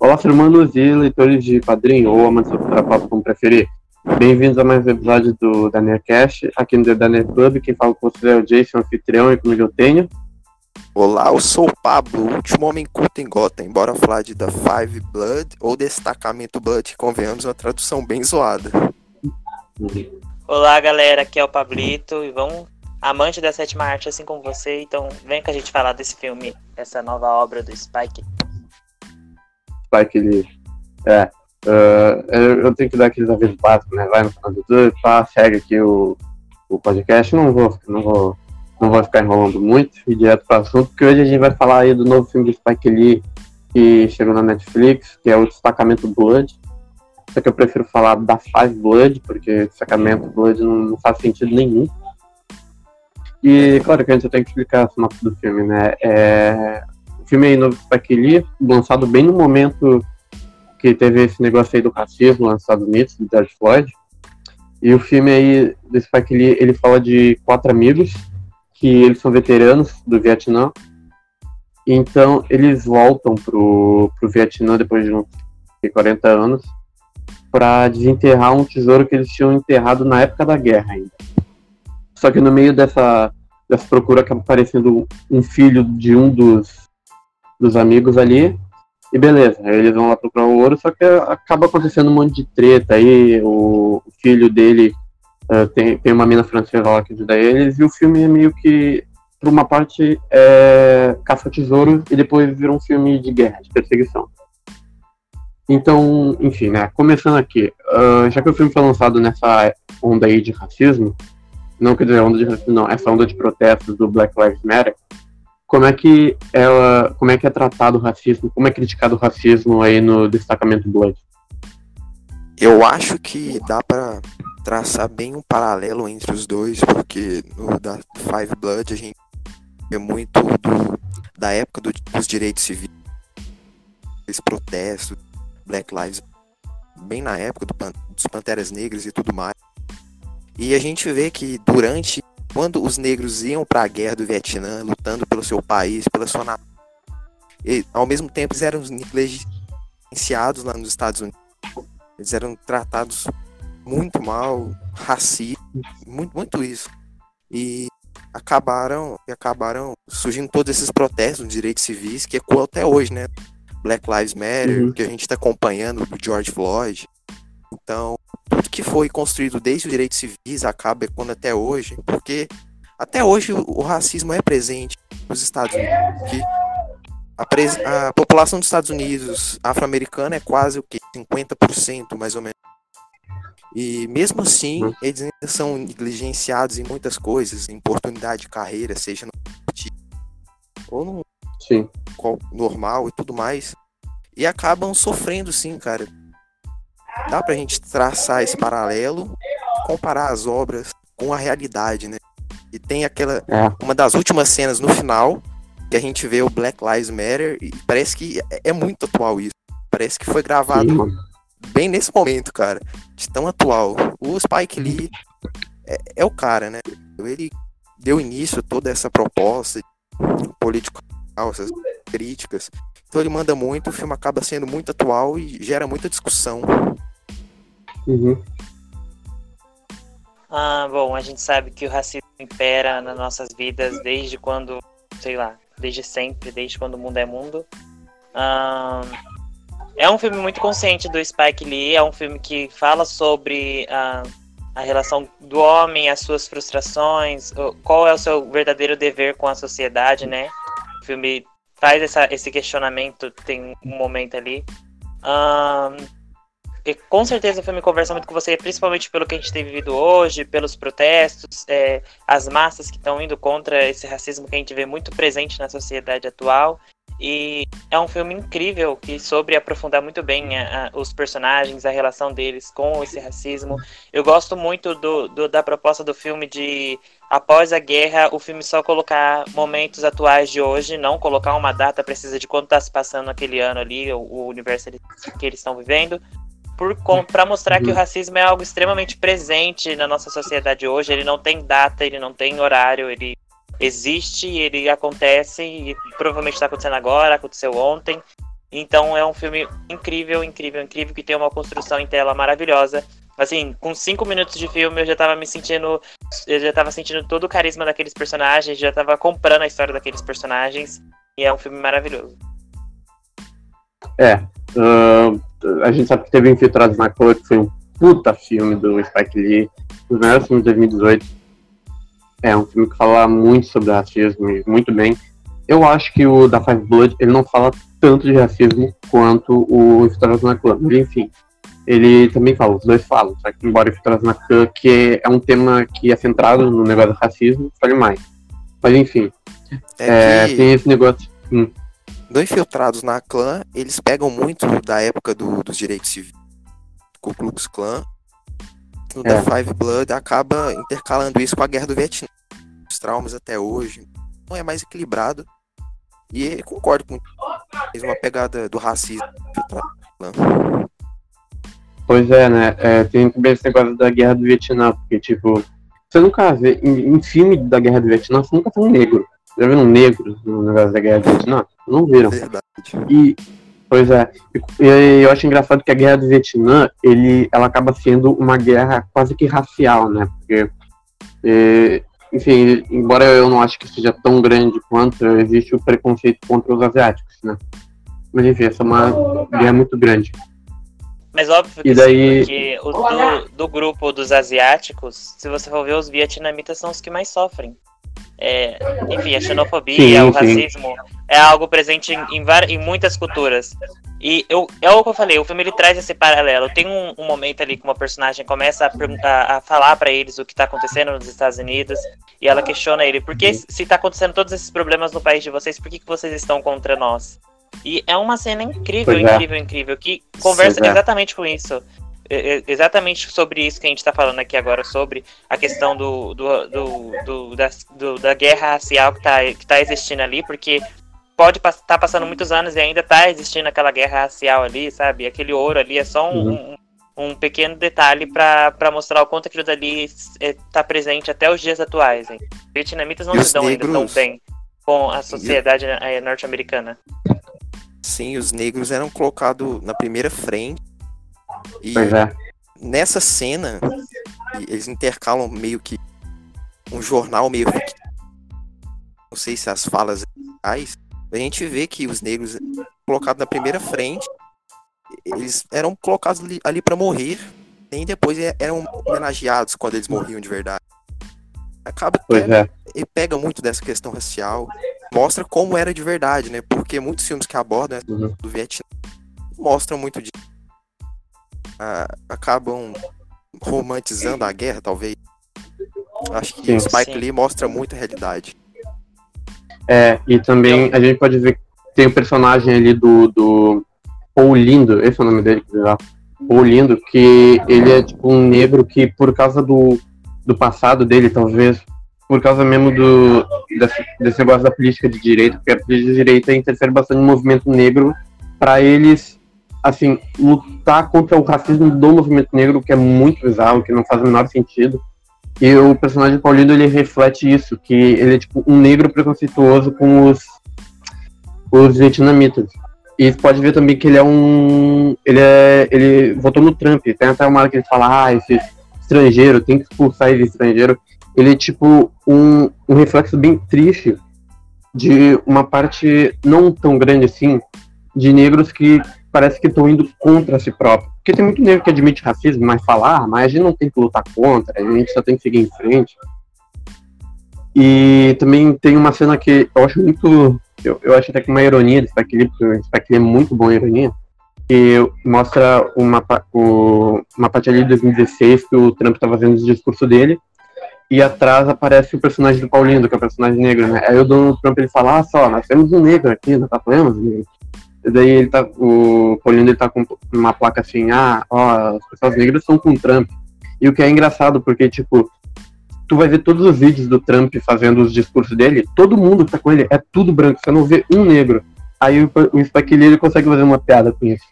Olá, irmãos e leitores de quadrinho ou amantes da pop, como preferir. Bem-vindos a mais um episódio do Daniel Cash, aqui no The Daniel Club. Quem fala com você é o Jason, anfitrião, e comigo eu tenho. Olá, eu sou o Pablo, o último homem culto em Gotham. Bora falar de The Five Blood ou Destacamento Blood, convenhamos uma tradução bem zoada. Olá, galera, aqui é o Pablito e vamos amante da sétima arte assim como você, então vem com a gente falar desse filme, essa nova obra do Spike. Spike Lee. É, uh, eu tenho que dar aqueles avisos básicos, né? Vai no canal do YouTube, pá, segue aqui o, o podcast. Não vou, não vou, não vou ficar enrolando muito e direto para o assunto, porque hoje a gente vai falar aí do novo filme do Spike Lee que chegou na Netflix, que é o Destacamento Blood. Só que eu prefiro falar da Five Blood, porque Destacamento Blood não, não faz sentido nenhum. E, claro, que a gente tem que explicar a sinopse do filme, né? É, filme aí novo Lee, lançado bem no momento que teve esse negócio aí do racismo lá nos Estados Unidos, do George Floyd. E o filme aí Spike Lee, ele fala de quatro amigos, que eles são veteranos do Vietnã. Então, eles voltam pro, pro Vietnã depois de uns 40 anos para desenterrar um tesouro que eles tinham enterrado na época da guerra ainda. Só que no meio dessa, dessa procura acaba aparecendo um filho de um dos, dos amigos ali. E beleza, aí eles vão lá procurar o ouro, só que acaba acontecendo um monte de treta aí. O, filho dele uh, tem, tem uma mina francesa lá que ajuda eles, e o filme é meio que, por uma parte, é caça-tesouro e depois vira um filme de guerra, de perseguição. Então, enfim, né? Começando aqui, uh, já que o filme foi lançado nessa onda aí de racismo, não quer dizer onda de racismo, não, essa onda de protestos do Black Lives Matter, como é que ela, como é que é tratado o racismo, como é criticado o racismo aí no destacamento Blood? Eu acho que dá para traçar bem um paralelo entre os dois, porque no da Five Blood a gente é muito do, da época do, dos direitos civis, esse protesto, Black Lives, bem na época do, dos Panteras Negras e tudo mais. E a gente vê que durante quando os negros iam para a guerra do Vietnã, lutando pelo seu país, pela sua nação, ao mesmo tempo eles eram negligenciados lá nos Estados Unidos. Eles eram tratados muito mal, racismo, muito, muito isso. E acabaram, e acabaram surgindo todos esses protestos de direitos civis que ecoam até hoje, né? Black Lives Matter, uhum. que a gente está acompanhando do George Floyd. Então, tudo que foi construído desde os direitos civis acaba quando até hoje, porque até hoje o, racismo é presente nos Estados Unidos. A, a, população dos Estados Unidos afro-americana é quase o que 50% mais ou menos. E mesmo assim, uhum. eles ainda são negligenciados em muitas coisas, em oportunidade de carreira, seja no ou no sim. normal e tudo mais. E acabam sofrendo sim, cara, dá pra gente traçar esse paralelo, comparar as obras com a realidade, né? E tem aquela. É. Uma das últimas cenas no final, que a gente vê o Black Lives Matter, e parece que é, é muito atual isso. Parece que foi gravado Sim, bem nesse momento, cara. De tão atual. O Spike Lee é, é o cara, né? Ele deu início a toda essa proposta político essas críticas. Então ele manda muito, o filme acaba sendo muito atual e gera muita discussão. Uhum. Ah, bom, a gente sabe que o racismo impera nas nossas vidas desde quando, sei lá, desde sempre, desde quando o mundo é mundo. Ah, é um filme muito consciente do Spike Lee, é um filme que fala sobre ah, a relação do homem, as suas frustrações, qual é o seu verdadeiro dever com a sociedade, né? O filme faz essa, esse questionamento, tem um momento ali. Um, e com certeza o filme conversa muito com você, principalmente pelo que a gente tem vivido hoje, pelos protestos, é, as massas que estão indo contra esse racismo que a gente vê muito presente na sociedade atual. E é um filme incrível que soube aprofundar muito bem a, a, os personagens, a relação deles com esse racismo. Eu gosto muito do, do, da proposta do filme de, após a guerra, o filme só colocar momentos atuais de hoje, não colocar uma data precisa de quando está se passando aquele ano ali, o, o universo que eles estão vivendo, para mostrar que o uhum. racismo é algo extremamente presente na nossa sociedade hoje. Ele não tem data, ele não tem horário, ele existe, ele acontece e provavelmente está acontecendo agora, aconteceu ontem. Então é um filme incrível, incrível, incrível, que tem uma construção em tela maravilhosa. Assim, com cinco minutos de filme eu já tava me sentindo. Eu já tava sentindo todo o carisma daqueles personagens, já tava comprando a história daqueles personagens. E é um filme maravilhoso. É. Uh, a gente sabe que teve Infiltrados na Cor, que foi um puta filme do Spike Lee. Um dos melhores filmes de 2018. É um filme que fala muito sobre racismo, muito bem. Eu acho que o da Five Blood, ele não fala tanto de racismo quanto o Infiltrados na Clã. Mas enfim, ele também fala, os dois falam, só que embora Infiltrados na Clã, que é um tema que é centrado no negócio do racismo, fale mais. Mas enfim, é, é tem esse negócio. Hum. Do Infiltrados na Clã, eles pegam muito da época do, dos direitos civis, Ku Klux Klan. No é. The Five Blood acaba intercalando isso com a Guerra do Vietnã. Os traumas até hoje. Não é mais equilibrado. E concordo com uma pegada do racismo. Pois é, né? É, tem também esse negócio da Guerra do Vietnã, porque, tipo, você nunca vê, em, em filme da Guerra do Vietnã, você nunca vê um negro. Já viram um negro no negócio da Guerra do Vietnã? Não viram. Verdade. E, pois é, e, e, eu acho engraçado que a Guerra do Vietnã, ele, ela acaba sendo uma guerra quase que racial, né? Porque e, enfim, embora eu não acho que seja tão grande quanto, existe o preconceito contra os asiáticos, né? Mas enfim, essa é uma guerra muito grande. Mas óbvio que, daí... sim, do, do, grupo dos asiáticos, se você for ver, os vietnamitas são os que mais sofrem. É, enfim, a xenofobia, sim, o racismo sim. é algo presente em, em, em, muitas culturas. E eu, é o que eu falei, o filme ele traz esse paralelo. Tem um, um momento ali que uma personagem começa a, a, a falar para eles o que tá acontecendo nos Estados Unidos e ela questiona ele: por que, se tá acontecendo todos esses problemas no país de vocês, por que, que vocês estão contra nós? E é uma cena incrível, é. incrível, incrível, que conversa é. exatamente com isso. Exatamente sobre isso que a gente está falando aqui agora, sobre a questão do, do, do, do da, da guerra racial que está que tá existindo ali, porque pode estar tá passando muitos anos e ainda está existindo aquela guerra racial ali, sabe? Aquele ouro ali é só um, uhum. um, um, pequeno detalhe para mostrar o quanto aquilo dali está presente até os dias atuais. Hein? Vietnamitas não se dão negros... ainda tão bem com a sociedade e... norte-americana. Sim, os negros eram colocados na primeira frente. E é. nessa cena, eles intercalam meio que um jornal meio não sei se as falas reais, a gente vê que os negros colocados na primeira frente, eles eram colocados ali, ali para morrer, e depois eram homenageados quando eles morriam de verdade. Acaba que é. ele pega muito dessa questão racial, mostra como era de verdade, né? Porque muitos filmes que abordam né, uhum. do Vietnã mostram muito de. Ah, acabam romantizando a guerra, talvez. Acho que sim, o Spike sim. Lee mostra muito a realidade. É, e também a gente pode ver que tem o personagem ali do, do Paul Lindo, esse é o nome dele, que Paul Lindo, que ele é tipo um negro que por causa do, do passado dele, talvez por causa mesmo do, desse, desse negócio da política de direita, porque a política de direita interfere bastante no movimento negro para eles, assim, lutar contra o racismo do movimento negro, que é muito bizarro, que não faz o menor sentido. E o personagem Paulino, ele reflete isso, que ele é tipo um negro preconceituoso com os, os vietnamitas. E pode ver também que ele é um. Ele é. Ele votou no Trump. Tem até uma hora que ele fala, ah, esse estrangeiro, tem que expulsar esse estrangeiro ele é tipo um, um reflexo bem triste de uma parte não tão grande assim de negros que parece que estão indo contra si próprio. Porque tem muito negro que admite racismo, mas falar, mas a gente não tem que lutar contra, a gente só tem que seguir em frente. E também tem uma cena que eu acho muito. Eu, eu acho até que uma ironia desse Spike Lee, é muito em ironia, que mostra uma, o, uma parte ali de 2016 que o Trump está fazendo o discurso dele, e atrás aparece o personagem do Paulinho, que é o personagem negro, né? Aí o Donald Trump ele fala, ah só, nós temos um negro aqui, nós apoiamos o negro. Daí ele tá, o Paulinho ele tá com uma placa assim, ah, ó, as pessoas negras são com o Trump. E o que é engraçado, porque, tipo, tu vai ver todos os vídeos do Trump fazendo os discursos dele, todo mundo que tá com ele é tudo branco, você não vê um negro. Aí o, o Lee ele consegue fazer uma piada com isso.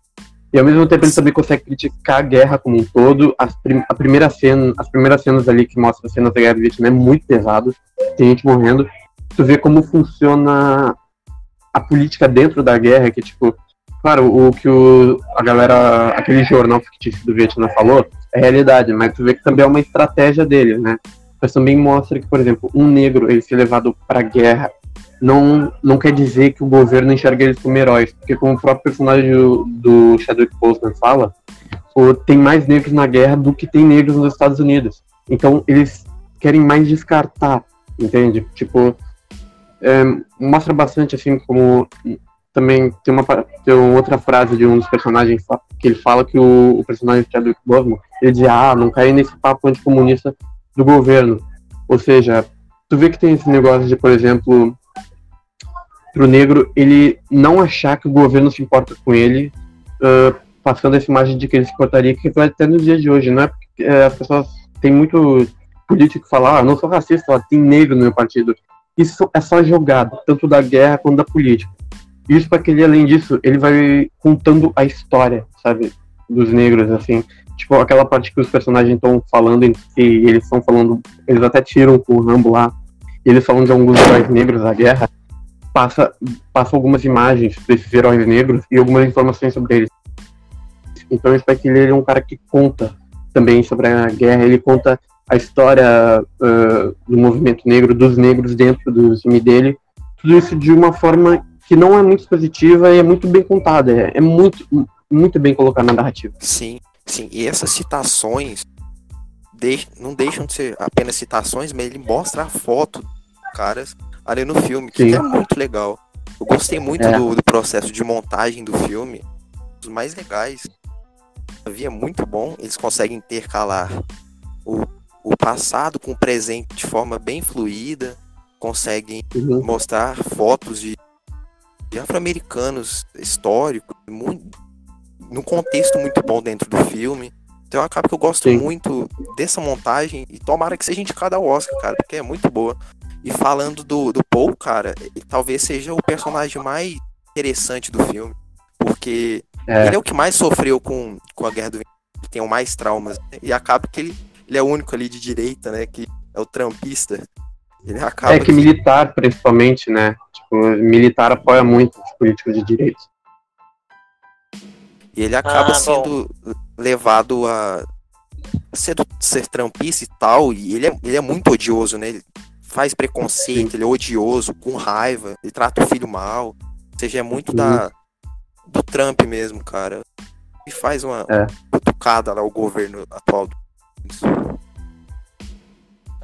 E ao mesmo tempo ele também consegue criticar a guerra como um todo. As, prim a primeira cena, as primeiras cenas ali que mostram as cenas da guerra do Vietnã é muito pesado. Tem gente morrendo. Tu vê como funciona a política dentro da guerra, que tipo, claro, o que o, a galera, aquele jornal fictício do Vietnã falou é realidade, mas tu vê que também é uma estratégia dele, né? Mas também mostra que, por exemplo, um negro ele ser levado para guerra não, não quer dizer que o governo enxerga eles como heróis, porque como o próprio personagem do, do Chadwick Boseman fala, tem mais negros na guerra do que tem negros nos Estados Unidos. Então eles querem mais descartar, entende? Tipo, é, mostra bastante assim como também tem uma, tem outra frase de um dos personagens que ele fala que o, o personagem Chadwick Boseman, ele diz, ah, não cair nesse papo anticomunista do governo. Ou seja, tu vê que tem esse negócio de, por exemplo, pro negro ele não achar que o governo se importa com ele, uh, passando essa imagem de que ele se importaria, que vai até nos dias de hoje, não é porque uh, as pessoas têm muito político que fala, ah, não sou racista, ó, tem negro no meu partido. Isso é só jogado, tanto da guerra quanto da política. Isso para que ele, além disso, ele vai contando a história, sabe, dos negros, assim. Tipo, aquela parte que os personagens estão falando si, eles estão falando, eles até tiram o Rambo lá, eles falam de alguns heróis negros da guerra, passa, passa algumas imagens desses heróis negros e algumas informações sobre eles. Então eu espero que ele é um cara que conta também sobre a guerra, ele conta a história uh, do movimento negro, dos negros dentro do filme dele, tudo isso de uma forma que não é muito positiva e é muito bem contada, é, é muito, muito bem colocada na narrativa. Sim, sim, e essas citações de, não deixam de ser apenas citações, mas ele mostra a foto caras ali no filme, que Sim. é muito legal. Eu gostei muito é. do, do, processo de montagem do filme. Os mais legais. Havia muito bom. Eles conseguem intercalar o, o passado com o presente de forma bem fluida. Conseguem uhum. mostrar fotos de, de afro-americanos históricos, muito, num contexto muito bom dentro do filme. Então acaba que eu gosto Sim. muito dessa montagem e tomara que seja indicada ao Oscar, cara, porque é muito boa. E falando do, do Paul, cara, ele talvez seja o personagem mais interessante do filme. Porque é. ele é o que mais sofreu com, com a Guerra do que tem o mais traumas. Né? E acaba que ele, ele é o único ali de direita, né? Que é o trampista. Ele acaba. É que, militar, principalmente, né? Tipo, militar apoia muito os políticos de direita. E ele acaba ah, sendo bom. levado a ser, ser trampista e tal. E ele é, ele é muito odioso, né? Ele faz preconceito, ele é odioso, com raiva, ele trata o filho mal. Ou seja, é muito da, uhum. do Trump mesmo, cara. E faz uma é. cutucada lá o governo atual.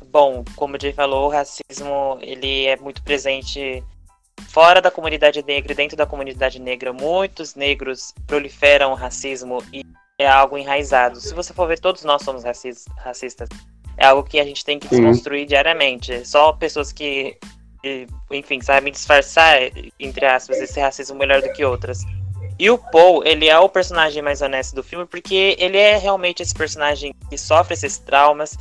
Bom, como o Jay falou, o racismo ele é muito presente fora da comunidade negra e dentro da comunidade negra. Muitos negros proliferam o racismo e é algo enraizado. Se você for ver, todos nós somos racistas é algo que a gente tem que desconstruir diariamente. Só pessoas que, enfim, sabem disfarçar, entre aspas, esse racismo melhor do que outras. E o Paul, ele é o personagem mais honesto do filme, porque ele é realmente esse personagem que sofre esses traumas.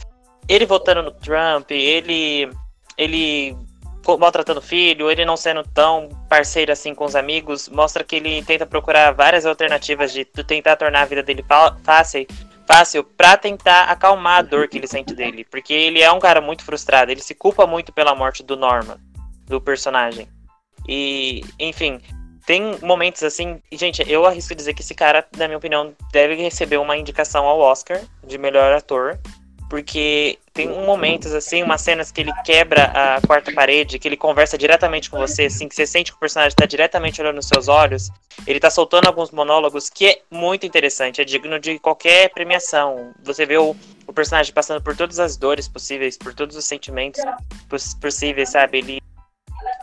Ele votando no Trump, ele. ele maltratando o filho, ele não sendo tão parceiro assim com os amigos, mostra que ele tenta procurar várias alternativas de tentar tornar a vida dele fácil, fácil para tentar acalmar a dor que ele sente dele, porque ele é um cara muito frustrado, ele se culpa muito pela morte do Norman, do personagem. E, enfim, tem momentos assim, gente, eu arrisco dizer que esse cara, na minha opinião, deve receber uma indicação ao Oscar de melhor ator, porque tem momentos assim, umas cenas que ele quebra a quarta parede, que ele conversa diretamente com você, assim, que você sente que o personagem está diretamente olhando nos seus olhos. Ele está soltando alguns monólogos que é muito interessante, é digno de qualquer premiação. Você vê o, o personagem passando por todas as dores possíveis, por todos os sentimentos possíveis, sabe? Ele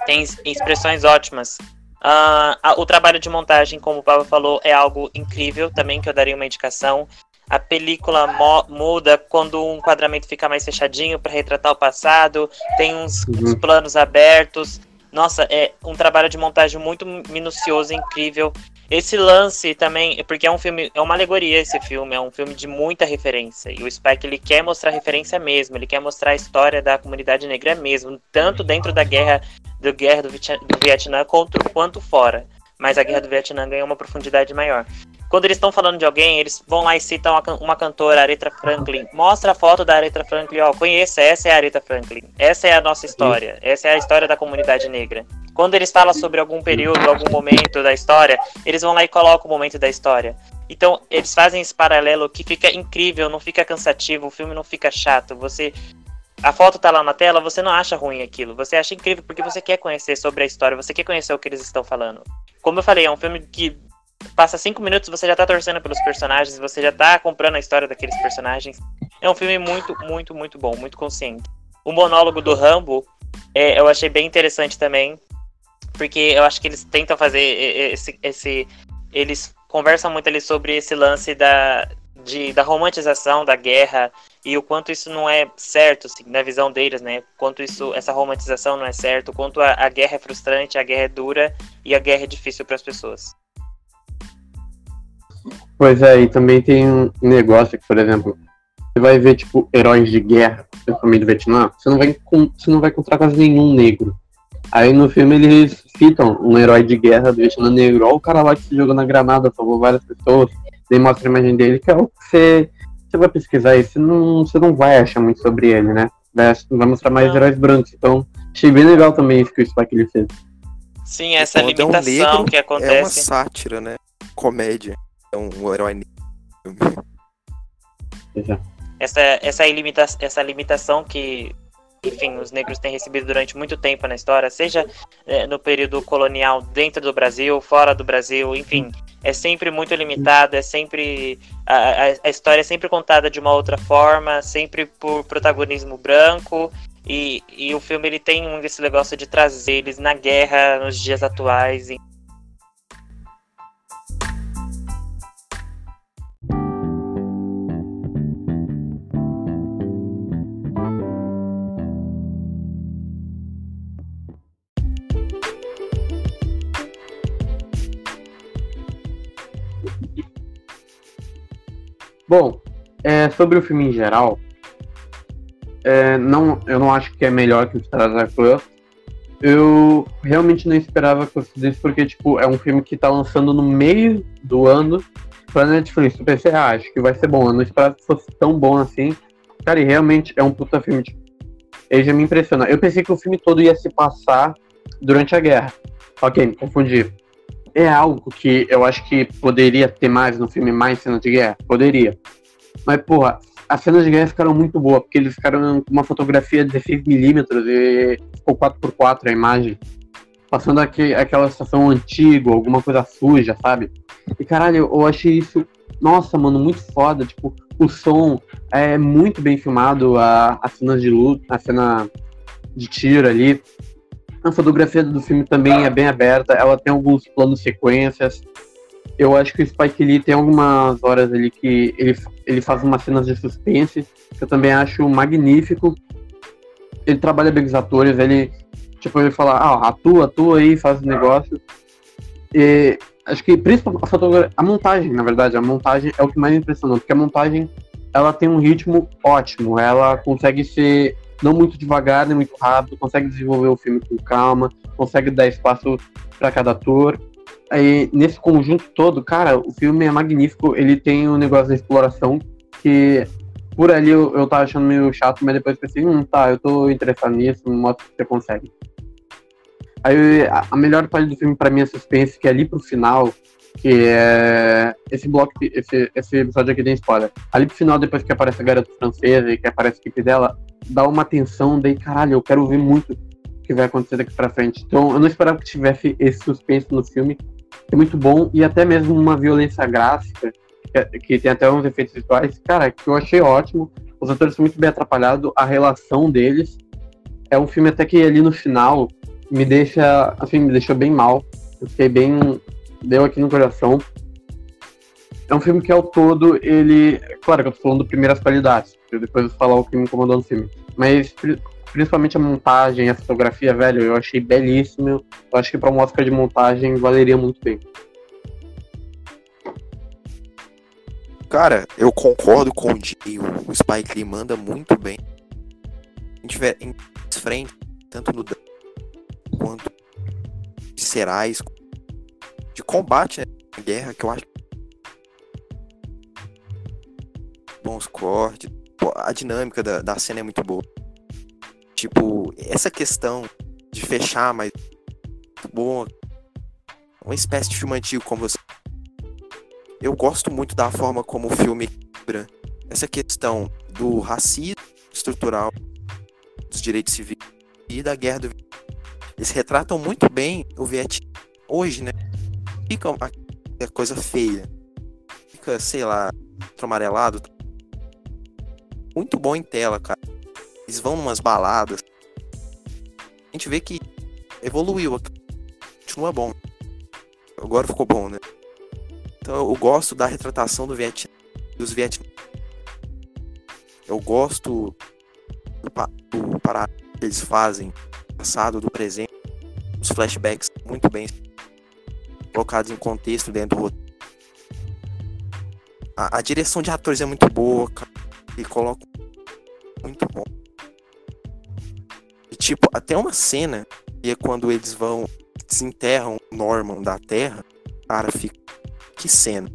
tem expressões ótimas. Uh, a, o trabalho de montagem, como o Pablo falou, é algo incrível também, que eu daria uma indicação a película muda quando um enquadramento fica mais fechadinho para retratar o passado, tem uns, uhum. uns, planos abertos. Nossa, é um trabalho de montagem muito minucioso, incrível. Esse lance também, porque é um filme, é uma alegoria esse filme, é um filme de muita referência. E o Spike ele quer mostrar referência mesmo, ele quer mostrar a história da comunidade negra mesmo, tanto dentro da guerra do guerra do, Vietnã quanto, fora. Mas a guerra do Vietnã ganhou uma profundidade maior. Quando eles estão falando de alguém, eles vão lá e citam uma, cantora, Aretha Franklin. Mostra a foto da Aretha Franklin, ó, conheça, essa é a Aretha Franklin. Essa é a nossa história. Essa é a história da comunidade negra. Quando eles falam sobre algum período, algum momento da história, eles vão lá e colocam o momento da história. Então, eles fazem esse paralelo que fica incrível, não fica cansativo, o filme não fica chato. Você. A foto tá lá na tela, você não acha ruim aquilo. Você acha incrível porque você quer conhecer sobre a história, você quer conhecer o que eles estão falando. Como eu falei, é um filme que passa cinco minutos você já tá torcendo pelos personagens, você já tá comprando a história daqueles personagens. É um filme muito, muito, muito bom, muito consciente. O monólogo do Rambo é, eu achei bem interessante também, porque eu acho que eles tentam fazer esse, esse eles conversam muito ali sobre esse lance da, de, da romantização da guerra e o quanto isso não é certo, assim, na visão deles, né? Quanto isso, essa romantização não é certo, quanto a, a guerra é frustrante, a guerra é dura e a guerra é difícil para as pessoas. Pois é, e também tem um negócio que, por exemplo, você vai ver, tipo, heróis de guerra, principalmente do Vietnã, você não vai, você não vai encontrar quase nenhum negro. Aí no filme eles citam um herói de guerra do Vietnã negro, olha o cara lá que se jogou na granada, salvou várias pessoas, daí mostra a imagem dele, que é o que você, você vai pesquisar e você não, você não vai achar muito sobre ele, né? Vai, vai mostrar mais heróis brancos. Então, achei bem legal também isso que o Spike ele fez. Sim, essa limitação é um negro, que acontece. É uma sátira, né? Comédia. É um, um herói negro. Exato essa, essa, ilimita essa limitação que, enfim, os negros têm recebido durante muito tempo na história, seja é, no período colonial dentro do Brasil, fora do Brasil, enfim, é sempre muito limitado, é sempre. A, a, história é sempre contada de uma outra forma, sempre por protagonismo branco. E, e o filme ele tem esse negócio de trazer eles na guerra nos dias atuais. Bom, é, sobre o filme em geral, é, não, eu não acho que é melhor que o Stars Club. Eu realmente não esperava que fosse isso, porque tipo, é um filme que tá lançando no meio do ano pra Netflix. Eu pensei, ah, acho que vai ser bom. Eu não esperava que fosse tão bom assim. Cara, e realmente é um puta filme. Tipo, ele já me impressiona. Eu pensei que o filme todo ia se passar durante a guerra. Ok, me confundi é algo que eu acho que poderia ter mais no filme, mais cenas de guerra? Poderia. Mas, porra, as cenas de guerra ficaram muito boas, porque eles ficaram com uma fotografia de 16mm e ficou 4x4 a imagem. Passando aqui, aquela estação antiga, alguma coisa suja, sabe? E caralho, eu achei isso, nossa, mano, muito foda. Tipo, o som é muito bem filmado, a, cenas de luta, a cena de tiro ali. A fotografia do filme também é bem aberta, ela tem alguns planos sequências. Eu acho que o Spike Lee tem algumas horas ali que ele, ele faz umas cenas de suspense, que eu também acho magnífico. Ele trabalha bem com os atores, ele, tipo, ele fala, ah, atua, atua aí, faz o negócio. E acho que principalmente a fotografia, a montagem, na verdade, a montagem é o que mais impressionou, porque a montagem ela tem um ritmo ótimo, ela consegue ser não muito devagar nem muito rápido, consegue desenvolver o filme com calma, consegue dar espaço para cada ator. Aí, nesse conjunto todo, cara, o filme é magnífico. Ele tem um negócio da exploração que por ali eu, eu tava achando meio chato, mas depois pensei, hum, tá, eu tô interessado nisso, mostra que você consegue. Aí a, melhor parte do filme para mim é suspense, que é ali pro final, que é esse bloco, esse, esse episódio aqui tem spoiler. Ali pro final, depois que aparece a garota francesa e que aparece a equipe dela, dá uma tensão, daí, caralho, eu quero ver muito o que vai acontecer daqui pra frente. Então, eu não esperava que tivesse esse suspense no filme. É muito bom, e até mesmo uma violência gráfica, que, que tem até uns efeitos visuais, cara, que eu achei ótimo. Os atores são muito bem atrapalhados, a relação deles. É um filme até que ali no final me deixa, assim, me deixou bem mal. Eu fiquei bem deu aqui no coração. É um filme que ao todo ele. Claro que eu tô falando primeiras qualidades, depois eu vou falar o que me incomodou no filme. Mas principalmente a montagem, a fotografia, velho, eu achei belíssimo. Eu acho que para uma Oscar de montagem valeria muito bem. Cara, eu concordo com o Jay, o Spike Lee manda muito bem. A gente em frente, tanto no quanto viscerais, de combate, né? Guerra, que eu acho. Bons cortes. A dinâmica da, da cena é muito boa. Tipo, essa questão de fechar mais boa. Uma espécie de filme antigo, como você. Eu gosto muito da forma como o filme quebra essa questão do racismo estrutural, dos direitos civis e da guerra do. Eles retratam muito bem o Vietnã hoje, né? Fica uma coisa feia. Fica, sei lá, amarelado. Muito bom em tela, cara. Eles vão numas baladas. A gente vê que evoluiu. Continua bom. Agora ficou bom, né? Então eu gosto da retratação do Vietnã, dos Vietnã. Eu gosto do, do parado que eles fazem, passado, do presente, os flashbacks muito bem colocados em contexto dentro do. A, a direção de atores é muito boa, cara. E coloca muito bom. E, tipo, até uma cena e é quando eles vão desenterram Norman da Terra, cara, fica que cena.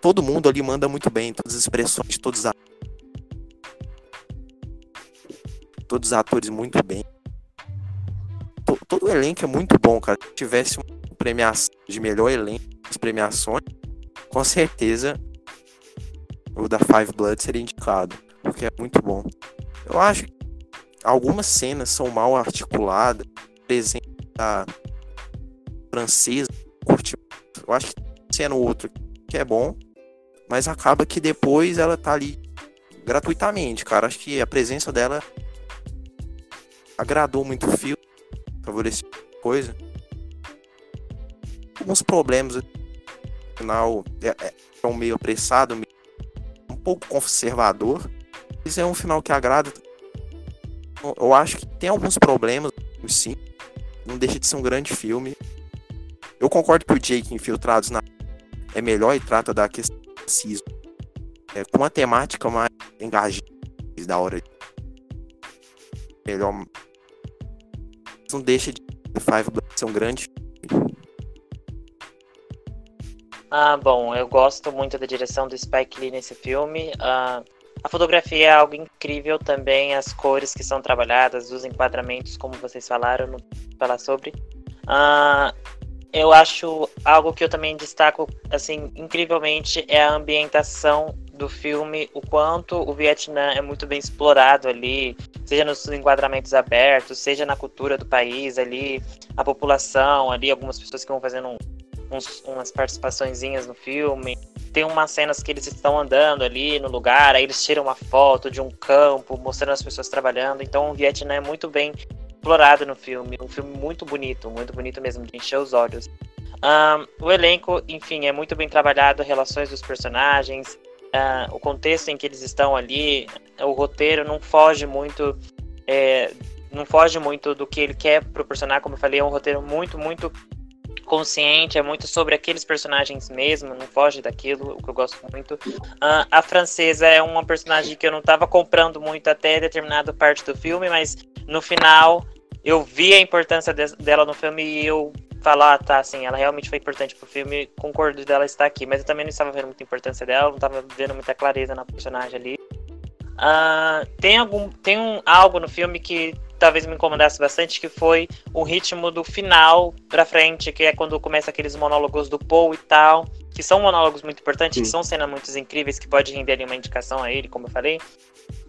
Todo mundo ali manda muito bem, todas as expressões de todos os todos os atores muito bem. Todo o elenco é muito bom, cara. Se tivesse uma premiação de melhor elenco, as premiações, com certeza o da Five Blood seria indicado, porque é muito bom. Eu acho que algumas cenas são mal articuladas, presente da francesa, curti. Eu acho que sendo outro que é bom, mas acaba que depois ela tá ali gratuitamente, cara. Acho que a presença dela agradou muito o filme, favoreceu coisa. Alguns problemas no final é, é, é um meio apressado, um pouco conservador. Mas é um final que agrada. Eu acho que tem alguns problemas, sim. Não deixa de ser um grande filme. Eu concordo que o Jake Infiltrados na é melhor e trata da questão do. É, com uma temática mais engajada da hora. Melhor não deixa de Five ser um grande Ah, bom, eu gosto muito da direção do Spike Lee nesse filme. Ah, a fotografia é algo incrível também, as cores que são trabalhadas, os enquadramentos, como vocês falaram, não falar sobre. Ah, eu acho algo que eu também destaco, assim, incrivelmente, é a ambientação do filme, o quanto o Vietnã é muito bem explorado ali, seja nos enquadramentos abertos, seja na cultura do país ali, a população ali, algumas pessoas que vão fazendo uns, umas participaçõezinhas no filme. Tem umas cenas que eles estão andando ali no lugar, aí eles tiram uma foto de um campo, mostrando as pessoas trabalhando. Então o Vietnã é muito bem explorado no filme. Um filme muito bonito, muito bonito mesmo, de encher os olhos. Um, o elenco, enfim, é muito bem trabalhado, relações dos personagens, uh, o contexto em que eles estão ali, o roteiro não foge muito, é, não foge muito do que ele quer proporcionar, como eu falei, é um roteiro muito, muito consciente, é muito sobre aqueles personagens mesmo, não foge daquilo, o que eu gosto muito. Uh, a francesa é uma personagem que eu não estava comprando muito até determinada parte do filme, mas no final eu vi a importância de, dela no filme e eu falar, ah, tá, assim, ela realmente foi importante pro filme, concordo dela estar aqui, mas eu também não estava vendo muita importância dela, não estava vendo muita clareza na personagem ali. Uh, tem algum tem um, algo no filme que talvez me incomodasse bastante, que foi o ritmo do final pra frente, que é quando começa aqueles monólogos do Paul e tal, que são monólogos muito importantes, Sim. que são cenas muito incríveis, que pode render ali uma indicação a ele, como eu falei.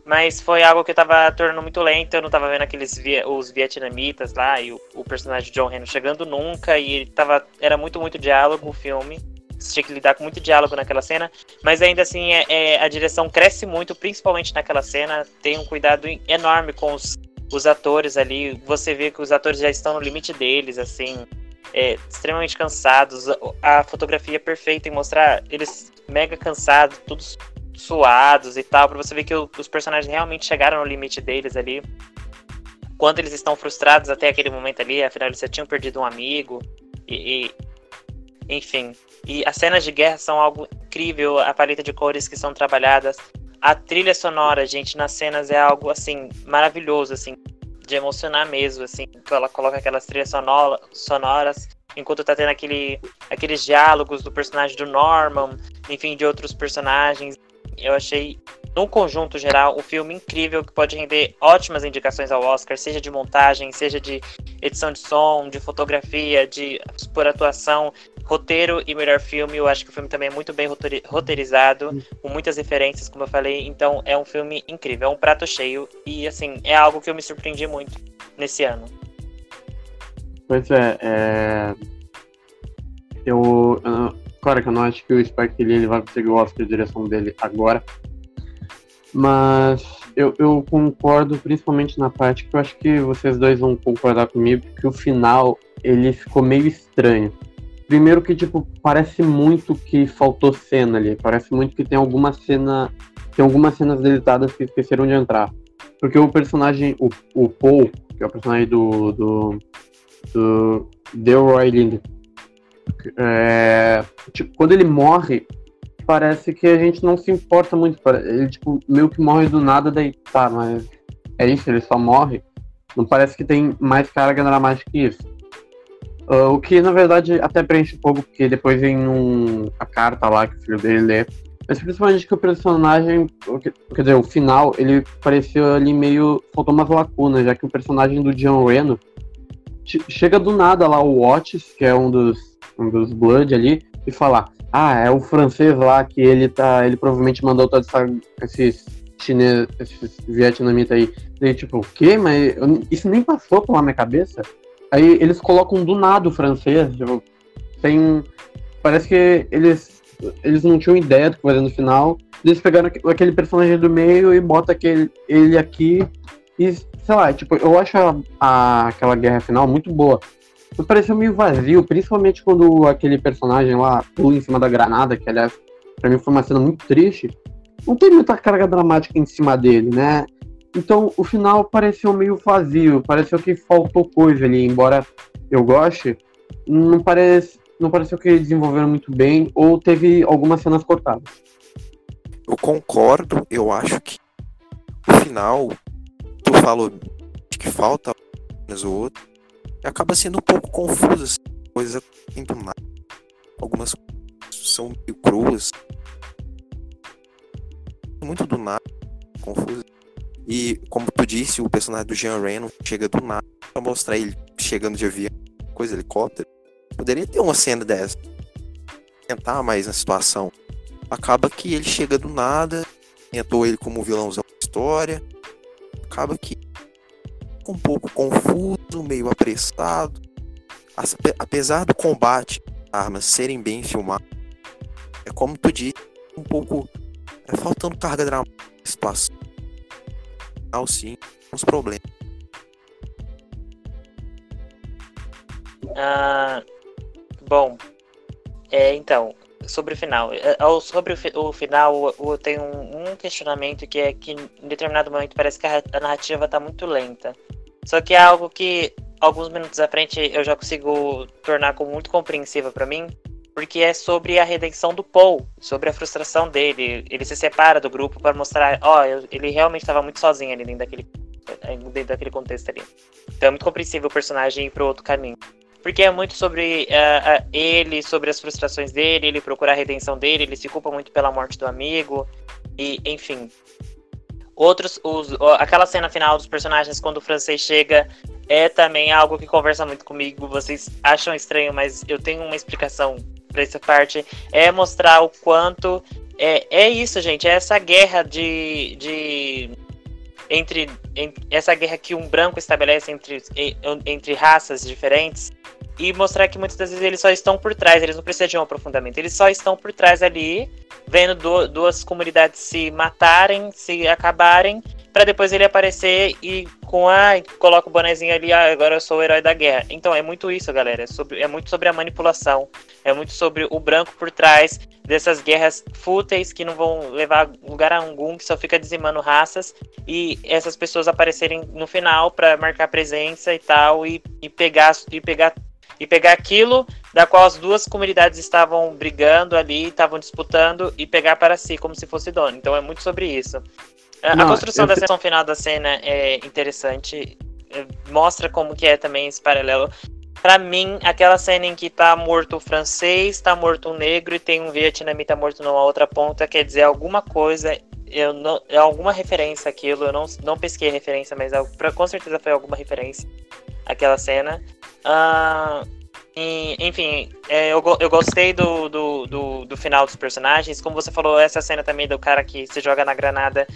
Mas foi algo que eu tava tornando muito lento, eu não tava vendo aqueles os vietnamitas lá e o, o personagem de John Reno chegando nunca, e ele tava. Era muito, muito diálogo o filme. Você tinha que lidar com muito diálogo naquela cena, mas ainda assim é, é, a direção cresce muito, principalmente naquela cena. Tem um cuidado enorme com os, os atores ali. Você vê que os atores já estão no limite deles, assim, é, extremamente cansados. A fotografia é perfeita em mostrar eles mega cansados, todos suados e tal, para você ver que o, os personagens realmente chegaram no limite deles ali. Quando eles estão frustrados até aquele momento ali, afinal eles já tinham perdido um amigo e, e enfim. E as cenas de guerra são algo incrível, a paleta de cores que são trabalhadas, a trilha sonora, gente, nas cenas é algo assim maravilhoso, assim, de emocionar mesmo, assim, que ela coloca aquelas trilhas sonora, sonoras enquanto tá tendo aquele, aqueles diálogos do personagem do Norman, enfim, de outros personagens. Eu achei no conjunto geral, o filme incrível que pode render ótimas indicações ao Oscar, seja de montagem, seja de edição de som, de fotografia, de por atuação, roteiro e melhor filme. Eu acho que o filme também é muito bem roteirizado, com muitas referências, como eu falei. Então é um filme incrível, é um prato cheio e assim é algo que eu me surpreendi muito nesse ano. Pois é, é... Eu, eu, claro que eu não acho que o Spike Lee ele vai conseguir o Oscar de direção dele agora, mas eu, eu concordo principalmente na parte que eu acho que vocês dois vão concordar comigo, que o final ele ficou meio estranho. Primeiro que, tipo, parece muito que faltou cena ali. Parece muito que tem alguma cena. Tem algumas cenas deletadas que esqueceram de entrar. Porque o personagem, o, o Paul, que é o personagem do. do. do Delroy Lind, é, tipo, quando ele morre, parece que a gente não se importa muito. Ele, tipo, meio que morre do nada, daí tá, mas é isso, ele só morre. Não parece que tem mais carga dramática que isso. Uh, o que, na verdade, até preenche um pouco, porque depois vem um, a carta lá que o filho dele lê. Mas principalmente que o personagem, quer dizer, o final, ele pareceu ali meio. faltou umas lacunas, já que o personagem do John Reno chega do nada lá, o Otis, que é um dos, um dos Blood ali, e fala: ah, é o francês lá que ele tá. Ele provavelmente mandou todos esses chineses, esses vietnamitas aí. E tipo, o quê? Mas eu, isso nem passou pela minha cabeça. Aí eles colocam do nada o francês, tipo, tem. Parece que eles. Eles não tinham ideia do que fazer no final. Eles pegaram aquele personagem do meio e botam aquele, ele aqui. E, sei lá, tipo, eu acho a, a, aquela guerra final muito boa me pareceu meio vazio, principalmente quando aquele personagem lá pula em cima da granada, que aliás, pra mim foi uma cena muito triste. Não tem muita carga dramática em cima dele, né? Então o final pareceu meio vazio, pareceu que faltou coisa ali, embora eu goste, não parece, não pareceu que desenvolveram muito bem ou teve algumas cenas cortadas. Eu concordo, eu acho que o final, tu falou que falta mas o outro, acaba sendo um pouco confuso, assim, coisas muito mais. Algumas são meio cruas. Muito do nada, confuso. E como tu disse, o personagem do Jean Reno chega do nada pra mostrar ele chegando de avião, coisa helicóptero. Poderia ter uma cena dessa. Tentar mais na situação. Acaba que ele chega do nada, tentou ele como vilãozão da história. Acaba que um pouco confuso, meio apressado. Apesar do combate, armas serem bem filmadas, é como tu disse, um pouco é, faltando carga dramática, espaço. Sim, uns problemas. Ah, bom, é, então, sobre o final. É, sobre o, final, eu tenho um, questionamento que é que em determinado momento parece que a, narrativa está muito lenta. Só que é algo que alguns minutos à frente eu já consigo tornar como muito compreensiva para mim, porque é sobre a redenção do Paul, sobre a frustração dele. Ele se separa do grupo para mostrar, ó, oh, ele realmente estava muito sozinho ali dentro daquele, dentro daquele contexto ali. Então é muito compreensível o personagem ir para outro caminho. Porque é muito sobre uh, uh, ele, sobre as frustrações dele, ele procurar a redenção dele, ele se culpa muito pela morte do amigo, e enfim. Outros, os, aquela cena final dos personagens quando o francês chega é também algo que conversa muito comigo. Vocês acham estranho, mas eu tenho uma explicação para essa parte. É mostrar o quanto. É, é isso, gente. É essa guerra de. de entre, essa guerra que um branco estabelece entre, entre raças diferentes e mostrar que muitas das vezes eles só estão por trás, eles não precisam de um aprofundamento, eles só estão por trás ali, vendo do, duas comunidades se matarem, se acabarem, para depois ele aparecer e com a coloca o bonezinho ali, ah, agora eu sou o herói da guerra. Então é muito isso, galera, é, sobre, é muito sobre a manipulação, é muito sobre o branco por trás dessas guerras fúteis que não vão levar lugar a algum, que só fica dizimando raças e essas pessoas aparecerem no final para marcar presença e tal e, e pegar e pegar e pegar aquilo da qual as duas comunidades estavam brigando ali, estavam disputando e pegar para si como se fosse dono. Então é muito sobre isso. Não, a construção da seção final da cena é interessante, é, mostra como que é também esse paralelo. Para mim, aquela cena em que tá morto o francês, tá morto o negro e tem um vietnamita morto numa outra ponta, quer dizer alguma coisa eu não, é alguma referência aquilo, eu não, não pesquei a referência, mas é, pra, com certeza foi alguma referência aquela cena. Uh, e, enfim, é, eu, eu gostei do, do, do, do, final dos personagens. Como você falou, essa cena também do cara que se joga na granada.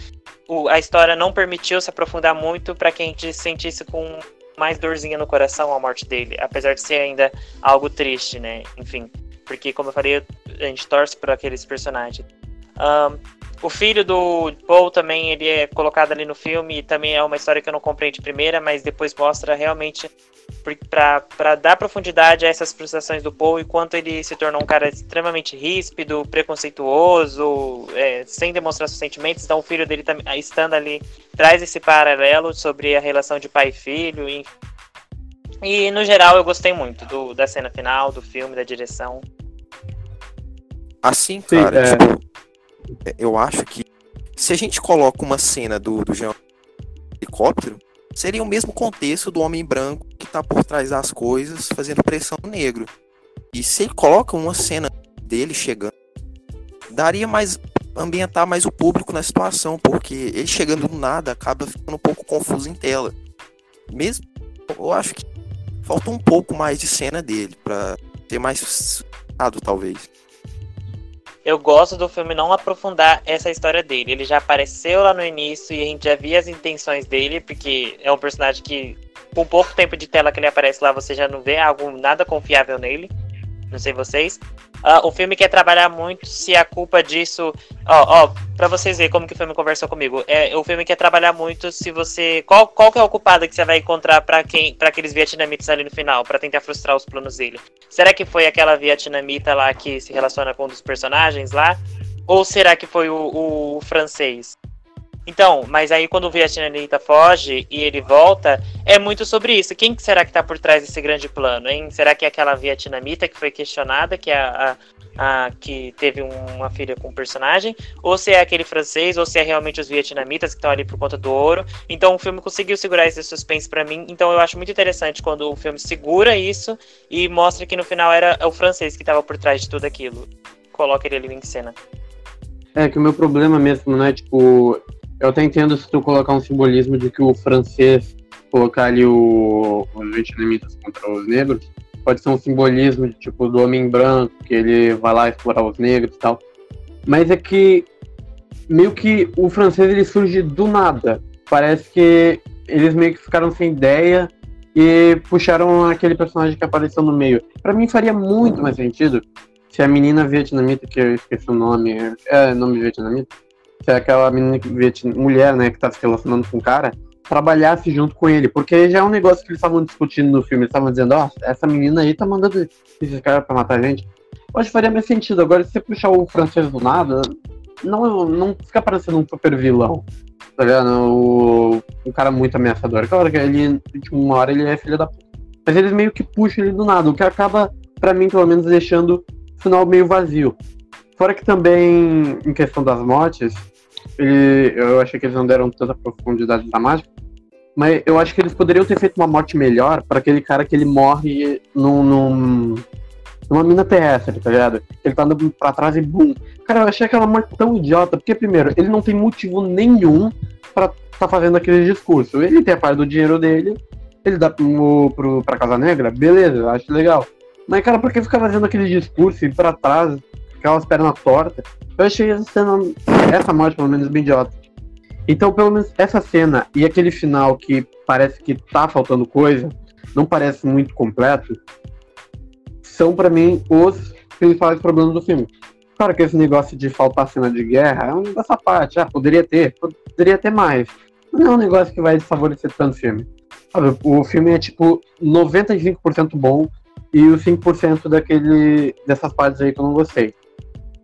O, a história não permitiu se aprofundar muito para que a gente sentisse com mais dorzinha no coração a morte dele. Apesar de ser ainda algo triste, né? Enfim. Porque, como eu falei, a gente torce por aqueles personagens. Um, o filho do Paul também ele é colocado ali no filme. Também é uma história que eu não comprei de primeira, mas depois mostra realmente para dar profundidade a essas frustrações do Paul e quanto ele se tornou um cara extremamente ríspido, preconceituoso, é, sem demonstrar seus sentimentos. Então, o filho dele estando ali traz esse paralelo sobre a relação de pai e filho. E, e no geral, eu gostei muito do, da cena final, do filme, da direção. Assim, cara, Sim, é... tipo, eu acho que se a gente coloca uma cena do, do Jean helicóptero, seria o mesmo contexto do homem branco que está por trás das coisas fazendo pressão no negro. E se ele coloca uma cena dele chegando, daria mais ambientar mais o público na situação, porque ele chegando do nada acaba ficando um pouco confuso em tela. Mesmo eu acho que falta um pouco mais de cena dele para ter mais suscitado, talvez eu gosto do filme não aprofundar essa história dele. Ele já apareceu lá no início e a gente já via as intenções dele, porque é um personagem que, com pouco tempo de tela que ele aparece lá, você já não vê algo nada confiável nele. Não sei vocês. Uh, o filme quer trabalhar muito se a culpa disso. Ó, ó, pra vocês verem como que o filme conversou comigo. É, o filme quer trabalhar muito se você. Qual, qual que é o culpado que você vai encontrar para quem para aqueles vietnamitas ali no final, para tentar frustrar os planos dele? Será que foi aquela vietnamita lá que se relaciona com um dos personagens lá? Ou será que foi o, o francês? Então, mas aí quando o vietnamita foge e ele volta, é muito sobre isso. Quem será que está por trás desse grande plano, hein? Será que é aquela vietnamita que foi questionada, que é a, a, a que teve uma filha com um personagem? Ou se é aquele francês, ou se é realmente os vietnamitas que estão ali por conta do ouro? Então o filme conseguiu segurar esse suspense para mim. Então eu acho muito interessante quando o filme segura isso e mostra que no final era o francês que estava por trás de tudo aquilo. Coloca ele ali em cena. É que o meu problema mesmo, né, tipo, eu até entendo se tu colocar um simbolismo de que o francês colocar ali o, os vietnamitas contra os negros, pode ser um simbolismo de, tipo do homem branco, que ele vai lá explorar os negros e tal. Mas é que meio que o francês ele surge do nada. Parece que eles meio que ficaram sem ideia e puxaram aquele personagem que apareceu no meio. Para mim faria muito mais sentido se a menina vietnamita, que eu esqueci o nome, é nome vietnamita, se aquela menina que mulher, né, que tá se relacionando com o cara, trabalhasse junto com ele, porque já é um negócio que eles estavam discutindo no filme, eles estavam dizendo, ó, oh, essa menina aí tá mandando esses caras pra matar a gente. Hoje faria mais sentido, agora se você puxar o francês do nada, não, não fica parecendo um super vilão, tá ligado? O, um cara muito ameaçador. Claro que ele, de uma hora, ele é filho da puta. Mas eles meio que puxam ele do nada, o que acaba, para mim, pelo menos, deixando o final meio vazio. Fora que também, em questão das mortes, ele, eu achei que eles não deram tanta profundidade dramática, mas eu acho que eles poderiam ter feito uma morte melhor para aquele cara que ele morre num, num, numa mina terrestre, tá ligado? Ele tá andando pra trás e bum. Cara, eu achei aquela morte tão idiota, porque, primeiro, ele não tem motivo nenhum para tá fazendo aquele discurso. Ele tem a parte do dinheiro dele, ele dá pro, pro, pra Casa Negra, beleza, acho legal. Mas, cara, por que ficar fazendo aquele discurso e ir pra trás, aquelas pernas tortas. Eu achei essa cena, essa morte pelo menos bem idiota. Então, pelo menos essa cena e aquele final que parece que tá faltando coisa, não parece muito completo, são para mim os principais problemas do filme. Claro que esse negócio de faltar cena de guerra é um negócio à parte. Ah, poderia ter, poderia ter mais. Não é um negócio que vai desfavorecer tanto o filme. Sabe, o filme é tipo 95% bom e os 5% daquele, dessas partes aí que eu não gostei.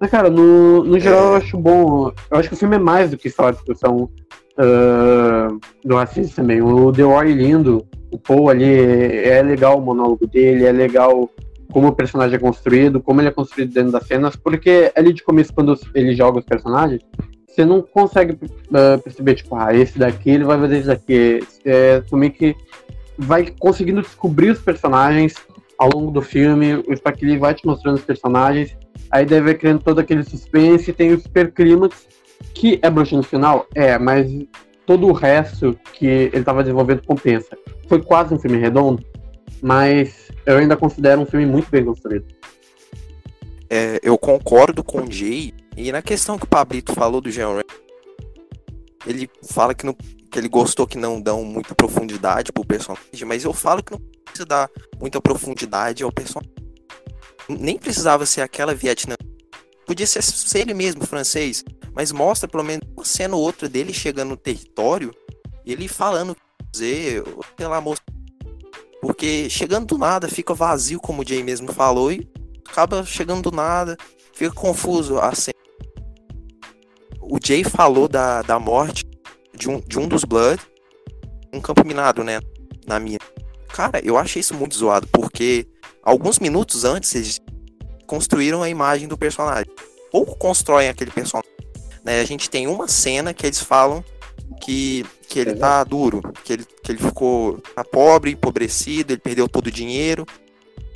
Mas, cara, no, no geral eu acho bom. Eu acho que o filme é mais do que só a discussão uh, do racismo também. O The War é lindo, o Paul ali é, é legal o monólogo dele, é legal como o personagem é construído, como ele é construído dentro das cenas, porque ali de começo, quando ele joga os personagens, você não consegue uh, perceber, tipo, ah, esse daqui ele vai fazer isso daqui. É, meio que vai conseguindo descobrir os personagens ao longo do filme, o Spike Lee vai te mostrando os personagens, aí deve criando todo aquele suspense, tem o super clímax, que é bruxo no final, é, mas todo o resto que ele estava desenvolvendo compensa. Foi quase um filme redondo, mas eu ainda considero um filme muito bem construído. É, eu concordo com o Jay, e na questão que o Pablito falou do Jean Ray, ele fala que, não, que ele gostou que não dão muita profundidade pro personagem, mas eu falo que não precisa dar muita profundidade ao personagem. Nem precisava ser aquela Vietnã. Podia ser, ser ele mesmo, francês, mas mostra pelo menos uma cena ou outra dele chegando no território, ele falando o que dizer, sei lá. Porque chegando do nada fica vazio, como o Jay mesmo falou, e acaba chegando do nada, fica confuso a cena. O Jay falou da, da morte de um, de um dos Blood, um campo minado, né? Na minha. Cara, eu achei isso muito zoado, porque alguns minutos antes eles construíram a imagem do personagem. Ou constroem aquele personagem. Né? A gente tem uma cena que eles falam que, que ele tá duro, que ele, que ele ficou tá pobre, empobrecido, ele perdeu todo o dinheiro.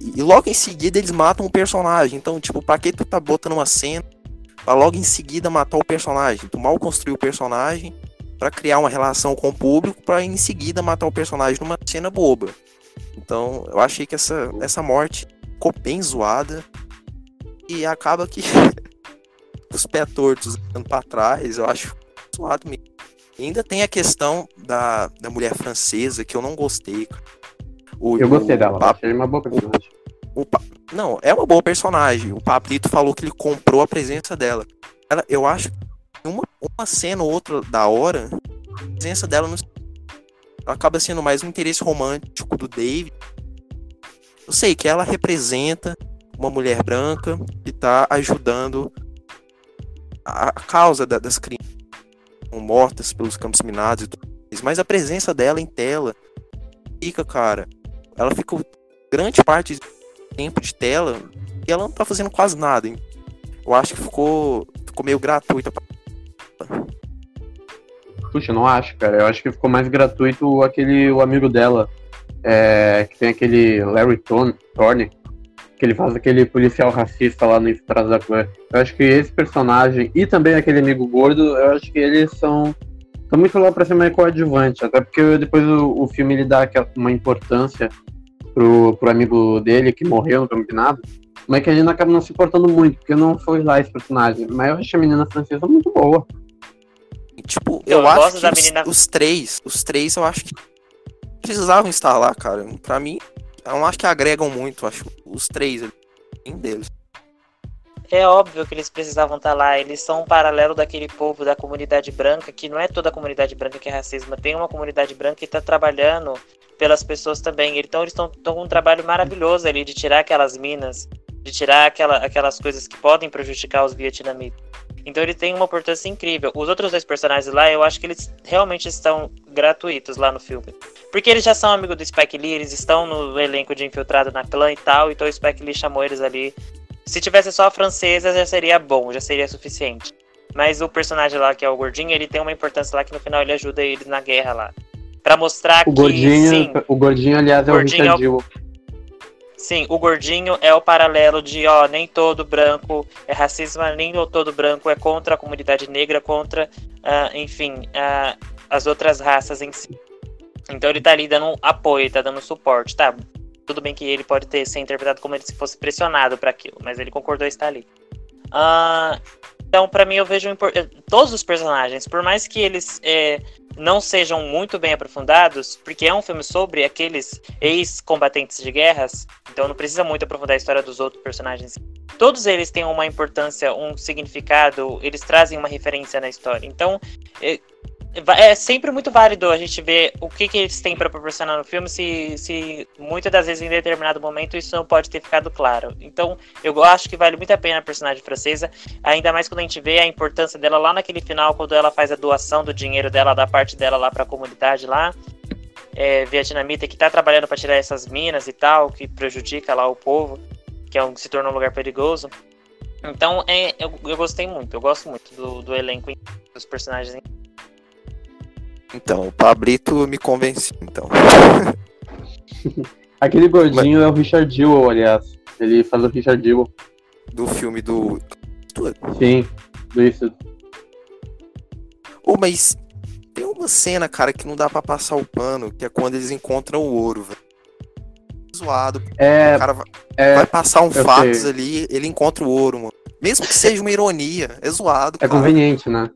E, e logo em seguida eles matam o personagem. Então, tipo, pra que tu tá botando uma cena pra logo em seguida matar o personagem? Tu mal construiu o personagem para criar uma relação com o público, para em seguida matar o personagem numa cena boba. Então, eu achei que essa, essa morte ficou bem zoada. E acaba que os pé tortos andando pra trás, eu acho zoado mesmo. E ainda tem a questão da, da mulher francesa, que eu não gostei. O, eu gostei dela, Pap... achei uma boa personagem. O, o, não, é uma boa personagem. O Pablito falou que ele comprou a presença dela. Ela, eu acho que uma, uma cena ou outra da hora, a presença dela no, acaba sendo mais um interesse romântico do David. Eu sei que ela representa uma mulher branca que está ajudando a, causa da, das crianças mortas pelos campos minados e tudo isso, mas a presença dela em tela fica, cara, ela fica grande parte do tempo de tela e ela não tá fazendo quase nada. Hein? Eu acho que ficou, ficou meio gratuita. Puxa, não acho, cara. Eu acho que ficou mais gratuito aquele o amigo dela, é, que tem aquele Larry Thorne, que ele faz aquele policial racista lá no Estrada da Clã. Eu acho que esse personagem e também aquele amigo gordo, eu acho que eles são, são muito lá pra ser mais coadjuvante, até porque depois o, o filme ele dá uma importância pro, pro amigo dele que morreu no combinado, mas que a gente acaba não se importando muito, porque não foi lá esse personagem. Mas eu acho a menina francesa muito boa. Tipo, eu, eu acho que os, menina... os, três, os três eu acho que precisavam estar lá, cara. Pra mim, eu não acho que agregam muito, acho os três um deles. É óbvio que eles precisavam estar lá. Eles são um paralelo daquele povo da comunidade branca, que não é toda a comunidade branca que é racismo. Tem uma comunidade branca que está trabalhando pelas pessoas também. Então eles estão com um trabalho maravilhoso ali de tirar aquelas minas, de tirar aquela, aquelas coisas que podem prejudicar os vietnamitas. Então ele tem uma importância incrível. Os outros dois personagens lá, eu acho que eles realmente estão gratuitos lá no filme. Porque eles já são amigos do Spike Lee, eles estão no elenco de Infiltrado na Clã e tal, então o Spike Lee chamou eles ali. Se tivesse só a francesa, já seria bom, já seria suficiente. Mas o personagem lá, que é o Gordinho, ele tem uma importância lá que no final ele ajuda eles na guerra lá. para mostrar o que. Gordinho, sim, o Gordinho, aliás, é o Richard é o... Sim, o gordinho é o paralelo de, ó, nem todo branco é racismo, nem todo branco é contra a comunidade negra, contra, uh, enfim, uh, as outras raças em si. Então ele tá ali dando apoio, tá dando suporte, tá? Tudo bem que ele pode ter ser interpretado como se fosse pressionado para aquilo, mas ele concordou estar ali. Uh, então, para mim, eu vejo todos os personagens, por mais que eles é, não sejam muito bem aprofundados, porque é um filme sobre aqueles ex-combatentes de guerras, então não precisa muito aprofundar a história dos outros personagens. Todos eles têm uma importância, um significado, eles trazem uma referência na história. Então, é, é sempre muito válido a gente ver o que, que eles têm para proporcionar no filme, se, se muitas das vezes em determinado momento isso não pode ter ficado claro. Então, eu acho que vale muito a pena a personagem francesa, ainda mais quando a gente vê a importância dela lá naquele final, quando ela faz a doação do dinheiro dela, da parte dela lá para a comunidade lá. É, vietnamita que está trabalhando para tirar essas minas e tal, que prejudica lá o povo, que é um, se tornou um lugar perigoso. Então, é, eu, eu gostei muito, eu gosto muito do, do elenco, dos personagens. Então, o Pablito me convenceu, então. Aquele gordinho Mas... é o Richard Jewell, aliás. Ele faz o Richard Jewell. Do filme do. Sim, do isso. Ô, mas tem uma cena, cara, que não dá pra passar o pano, que é quando eles encontram o ouro, velho. Zoado. É, O cara vai, é, vai passar um fatos sei. ali, ele encontra o ouro, mano. Mesmo que seja uma ironia, é zoado, é cara. conveniente, né?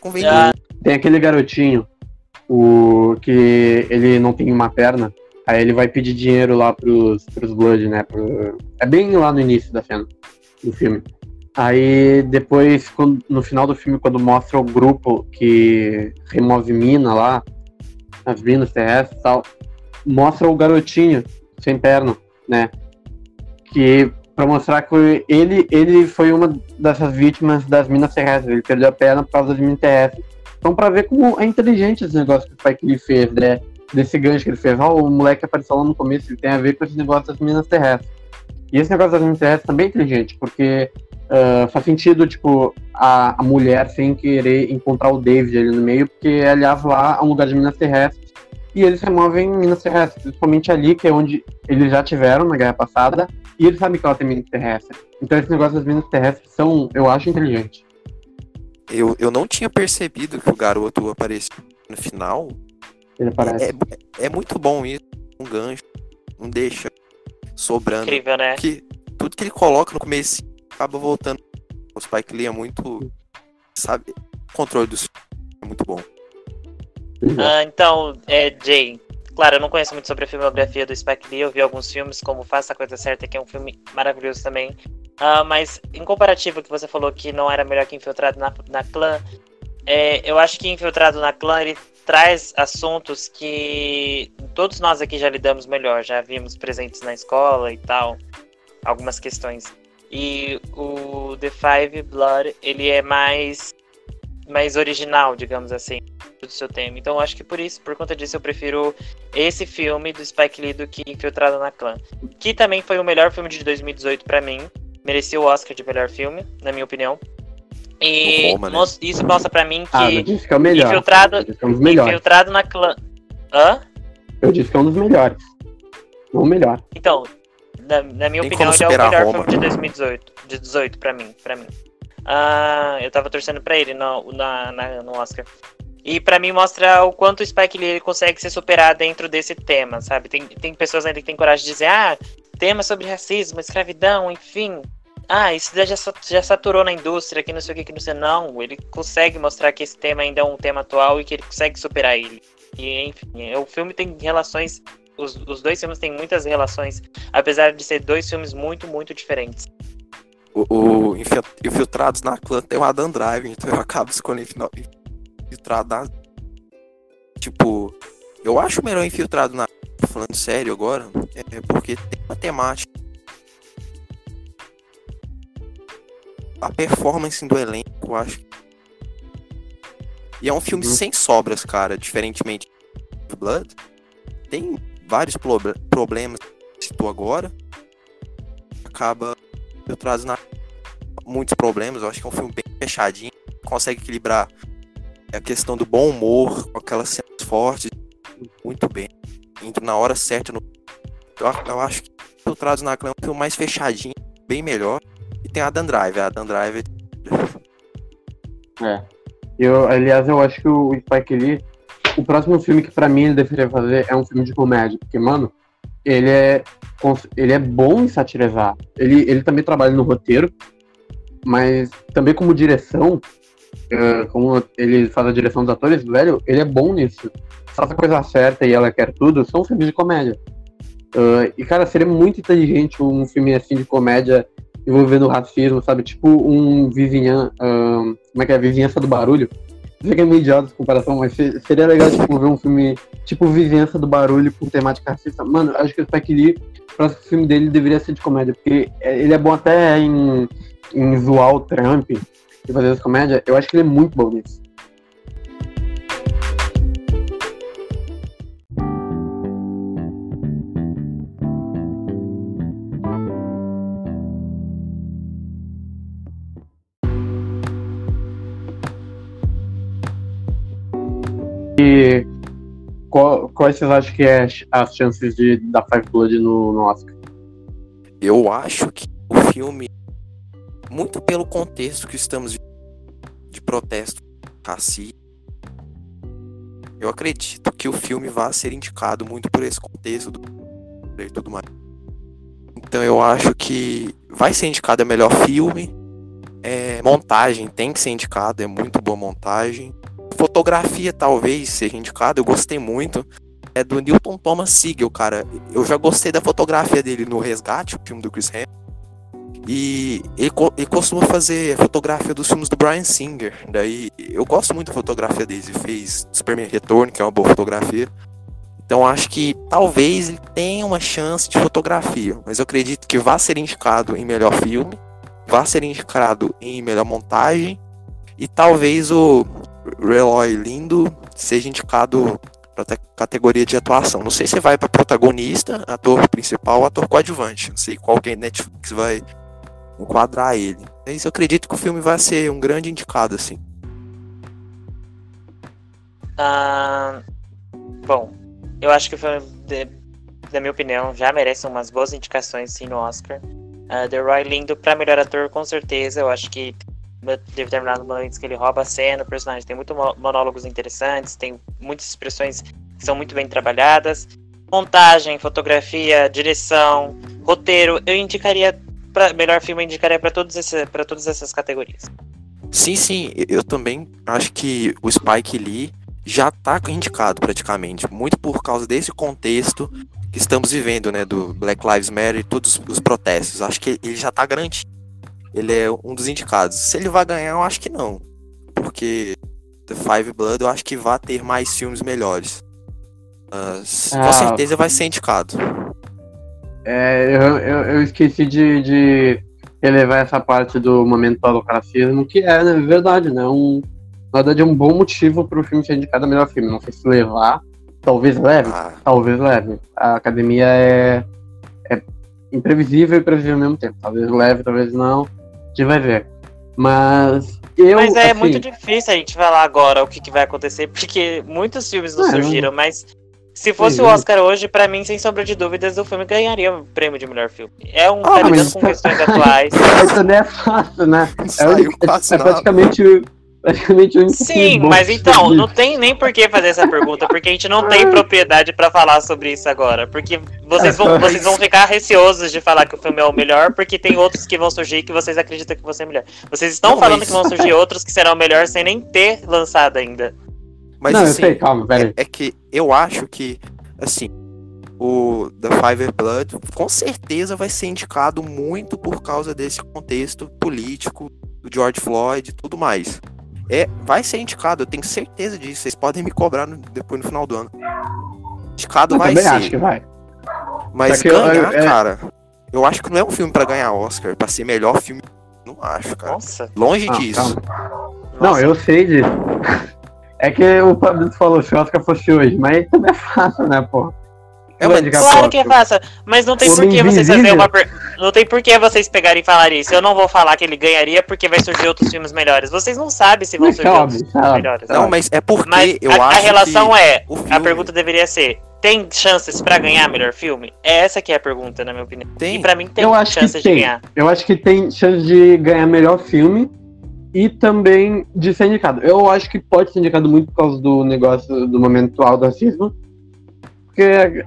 Conveniente. Tem aquele garotinho, o que ele não tem uma perna, aí ele vai pedir dinheiro lá pros, pros Blood, né? pro- É bem lá no início da cena do filme. Aí depois, quando- no final do filme, quando mostra o grupo que remove mina lá, as minas terrestres e tal, mostra o garotinho sem perna, né? Que pra mostrar que ele, ele foi uma dessas vítimas das minas terrestres. Ele perdeu a perna por causa das minas terrestres. Então, pra ver como é inteligente esse negócio que o Spike Lee fez, né? Desse gancho que ele fez. Ó, o moleque apareceu lá no começo, ele tem a ver com esse negócio das minas terrestres. E esse negócio das minas terrestres também é inteligente, porque ah, faz sentido, tipo, a, a mulher sem querer encontrar o David ali no meio, porque, aliás, lá é um lugar de minas terrestres. E eles removem minas terrestres, principalmente ali, que é onde eles já tiveram na guerra passada, e eles sabem que ela tem minas terrestres. Então, esse negócio das minas terrestres são, eu acho, inteligente. Eu, eu não tinha percebido que o garoto apareceu no final. Ele aparece. É, é muito bom isso. Um gancho. Não deixa sobrando. Incrível, né? Que tudo que ele coloca no começo acaba voltando. O Spike Lee é muito. Sabe? O controle do é muito bom. Ah, então, é, Jay, claro, eu não conheço muito sobre a filmografia do Spike Lee, eu vi alguns filmes, como Faça a Coisa Certa, que é um filme maravilhoso também. Ah, mas, em comparativo que você falou que não era melhor que Infiltrado na, na Clã, é, eu acho que Infiltrado na Clã, ele traz assuntos que todos nós aqui já lidamos melhor, já vimos presentes na escola e tal, algumas questões. E o The Five Blood, ele é mais, mais original, digamos assim do seu tema. Então acho que por isso, por conta disso, eu prefiro esse filme do Spike Lee do que Infiltrado na Clã. Que também foi o melhor filme de 2018 pra mim. Merecia o Oscar de melhor filme, na minha opinião. E Roma, né? isso mostra pra mim Ah, eu que disse que é o melhor. Infiltrado- é um dos melhores. Infiltrado na Clã. Hã? Eu disse que é um dos melhores. O melhor. Então, na, na minha Tem opinião, ele é o melhor Roma. filme de 2018. De 18 pra mim, pra mim. Ah, eu tava torcendo pra ele no, na, na- no Oscar. E pra mim mostra o quanto o Spike Lee consegue se superar dentro desse tema, sabe? Tem, tem pessoas ainda que têm coragem de dizer, ah, tema sobre racismo, escravidão, enfim. Ah, isso já, já, sa- já saturou na indústria, que não sei o que, que não sei. Não, ele consegue mostrar que esse tema ainda é um tema atual e que ele consegue superar ele. E, enfim, o filme tem relações os, os dois filmes têm muitas relações, apesar de ser dois filmes muito, muito diferentes. O, o Infil- Infiltrados na Clã tem o Adam Driver, então eu acabo escolhendo Infiltrado na. Tipo, eu acho melhor Infiltrado na. Falando sério agora, é porque tem uma temática. A performance do elenco, eu acho. E é um filme Uhum. sem sobras, cara, diferentemente de Blood. Tem vários proble- problemas que citou agora. Acaba eu na muitos problemas. Eu acho que é um filme bem fechadinho, consegue equilibrar a questão do bom humor com aquelas cenas fortes muito bem, indo na hora certa. No... Eu, eu acho que trazo na clã é um mais fechadinho, bem melhor. E tem a Dan Driver, a Dan Driver É. Eu, aliás, eu acho que o Spike Lee, o próximo filme que pra mim ele deveria fazer é um filme de comédia, porque, mano, ele é, ele é bom em satirizar. Ele, ele também trabalha no roteiro, mas também como direção, como ele faz a direção dos atores, velho, ele é bom nisso. Faz a coisa certa e ela quer tudo, são filmes de comédia. Ah, e, cara, seria muito inteligente um filme assim de comédia envolvendo racismo, sabe? Tipo um vizinhan, ahn, como é que é? Vizinhança do Barulho. Sei que é meio idiota essa comparação, mas se- seria legal, tipo, ver um filme tipo Vizinhança do Barulho com temática racista. Mano, acho que o Spike Lee, o próximo filme dele deveria ser de comédia, porque é- ele é bom até em, em zoar o Trump e fazer as comédias. Eu acho que ele é muito bom nisso. E qual, quais vocês acham que é as chances de dar Five Blood no, no Oscar? Eu acho que o filme, muito pelo contexto que estamos de protesto racista, eu acredito que o filme vai ser indicado muito por esse contexto do e tudo mais. Então eu acho que vai ser indicado a melhor filme. É, montagem tem que ser indicado, é muito boa montagem. Fotografia talvez seja indicado, eu gostei muito. É do Newton Thomas Sigel, cara. Eu já gostei da fotografia dele no Resgate, o filme do Chris Hemsworth. E ele, ele, costuma fazer fotografia dos filmes do Brian Singer. Daí eu gosto muito da fotografia dele. Ele fez Superman Retorno, que é uma boa fotografia. Então acho que talvez ele tenha uma chance de fotografia. Mas eu acredito que vai ser indicado em melhor filme, vai ser indicado em melhor montagem. E talvez o Reloy Lindo seja indicado para categoria de atuação. Não sei se vai para protagonista, ator principal ou ator coadjuvante. Não sei qual que é Netflix vai enquadrar ele. Mas eu acredito que o filme vai ser um grande indicado, assim. Ah, bom, eu acho que o filme, de, na minha opinião, já merece umas boas indicações sim no Oscar. Uh, The Roy Lindo para melhor ator, com certeza. Eu acho que determinado momentos que ele rouba a cena, o personagem tem muitos monólogos interessantes, tem muitas expressões que são muito bem trabalhadas. Montagem, fotografia, direção, roteiro, eu indicaria pra, melhor filme eu indicaria para todos esse, para todas essas categorias. Sim, sim, eu também acho que o Spike Lee já está indicado praticamente, muito por causa desse contexto que estamos vivendo, né, do Black Lives Matter e todos os protestos. Acho que ele já está garantido. Ele é um dos indicados. Se ele vai ganhar, eu acho que não, porque The Five Blood eu acho que vai ter mais filmes melhores. Uh, ah. Com certeza vai ser indicado. É, eu, eu, eu esqueci de, de relevar essa parte do momento racismo, que é, né, verdade, né? Um, na verdade, é um bom motivo para o filme ser indicado a melhor filme. Não sei se levar, talvez leve, ah. talvez leve. A academia é, é imprevisível e previsível ao mesmo tempo. Talvez leve, talvez não. A gente vai ver. Mas eu, mas é assim, muito difícil a gente falar agora o que, que vai acontecer, porque muitos filmes não, não surgiram, mas se fosse o Oscar hoje, para mim, sem sombra de dúvidas, o filme ganharia o prêmio de melhor filme. É um ah, mas... com questões atuais. Isso não é fácil, né? É, é, é praticamente praticamente o Sim, mas então, não tem nem por que fazer essa pergunta, porque a gente não tem propriedade para falar sobre isso agora. Porque vocês vão, vocês vão ficar receosos de falar que o filme é o melhor, porque tem outros que vão surgir que vocês acreditam que vão ser melhor. Vocês estão não, falando mas... que vão surgir outros que serão melhor sem nem ter lançado ainda. Mas não, assim, eu sei, calma, peraí. É, é que eu acho que, assim, o The Five Blood com certeza vai ser indicado muito por causa desse contexto político do George Floyd e tudo mais. É, vai ser indicado, eu tenho certeza disso. Vocês podem me cobrar no, depois no final do ano. Indicado eu vai ser. acho que vai. Mas ganhar, eu, eu, cara, eu acho que não é um filme para ganhar Oscar, para ser melhor filme. Não acho, cara. Nossa. Longe ah, disso. Não, eu sei disso. É que o Fabrício falou se o Oscar fosse hoje, mas também é fácil, né, pô? É, mas claro que é fácil, mas não tem por que vocês fazerem uma per... não tem por que vocês pegarem e falarem isso. Eu não vou falar que ele ganharia porque vai surgir outros filmes melhores. Vocês não sabem se vão surgir sabe, outros filmes melhores. Não, mas é porque mas eu a, acho a relação é, filme... a pergunta deveria ser: tem chances para ganhar melhor filme? É essa que é a pergunta, na minha opinião. Tem. E para mim tem eu acho chances de ganhar. Eu acho que tem chance de ganhar melhor filme e também de ser indicado. Eu acho que pode ser indicado muito por causa do negócio do momento atual do racismo. Porque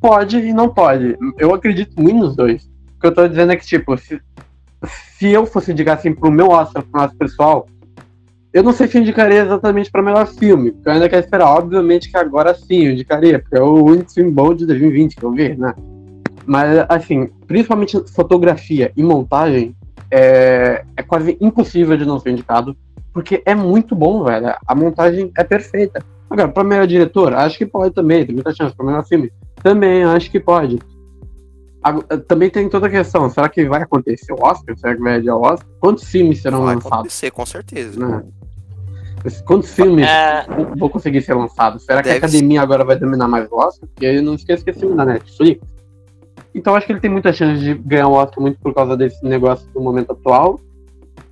pode e não pode. Eu acredito muito nos dois. O que eu tô dizendo é que, tipo, se, se eu fosse indicar assim pro meu Oscar, pro nosso pessoal, eu não sei se indicaria exatamente para melhor filme, porque eu ainda quero esperar. Obviamente que agora sim eu indicaria, porque é o único filme bom de 2020 que eu vi, né? Mas, assim, principalmente fotografia e montagem, é, é quase impossível de não ser indicado, porque é muito bom, velho. A montagem é perfeita. Agora, para melhor diretor, acho que pode também, tem muita chance. Para melhor filme, também acho que pode. Também tem toda a questão, será que vai acontecer o Oscar? Será que vai adiar o Oscar? Quantos filmes serão vai lançados? Vai acontecer, com certeza. Né? Quantos filmes é... vão conseguir ser lançados? Será Deve que a academia ser. agora vai dominar mais o Oscar? Porque não esqueça que esse filme da Netflix. Então acho que ele tem muita chance de ganhar o Oscar muito por causa desse negócio do momento atual.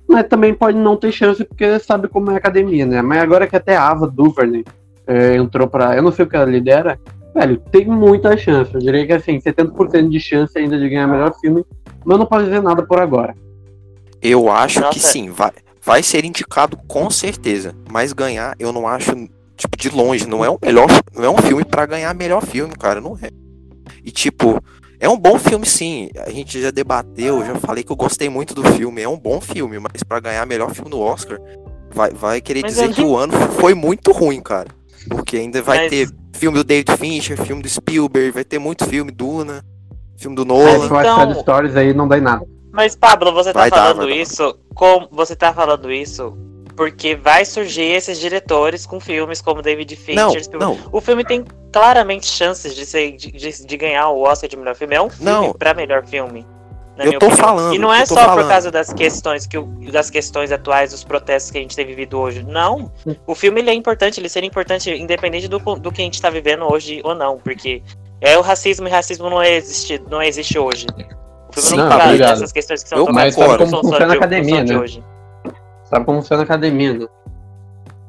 Mas também pode não ter chance porque sabe como é a academia, né? Mas agora que até a Ava Duvernay é, entrou pra. Eu não sei o que ela lidera. Velho, tem muita chance. Eu diria que assim, 70% de chance ainda de ganhar melhor filme. Mas não pode dizer nada por agora. Eu acho Nossa. que sim, vai, vai ser indicado com certeza. Mas ganhar, eu não acho Tipo, de longe, não é o melhor, não é um filme para ganhar melhor filme, cara, não é. E tipo, é um bom filme sim. A gente já debateu, já falei que eu gostei muito do filme, é um bom filme, mas para ganhar melhor filme no Oscar, vai, vai querer Mas dizer eu que o ano foi muito ruim, cara. Porque ainda vai Mas- ter filme do David Fincher, filme do Spielberg, vai ter muito filme Duna, filme do Esse Nolan. Então- West Side Stories aí não dá em nada. Mas, Pablo, você tá Vai falando dar. isso com. Você tá falando isso porque vai surgir esses diretores com filmes como David Fincher. Não, não, O filme tem claramente chances de, ser, de, de- de ganhar o Oscar de melhor filme. É um filme Não. pra melhor filme. na Eu minha tô opinião. falando, E não é só por falando. causa das questões que o- das questões atuais, dos protestos que a gente tem vivido hoje. Não. O filme ele é importante, ele seria importante independente do, do que a gente tá vivendo hoje ou não, porque é o racismo e racismo não existe, não existe hoje. O filme Sim, não tá traz ligado. essas questões que são Eu concordo. não são Como só funciona de- a academia, não né? hoje. Sabe como funciona a academia, né?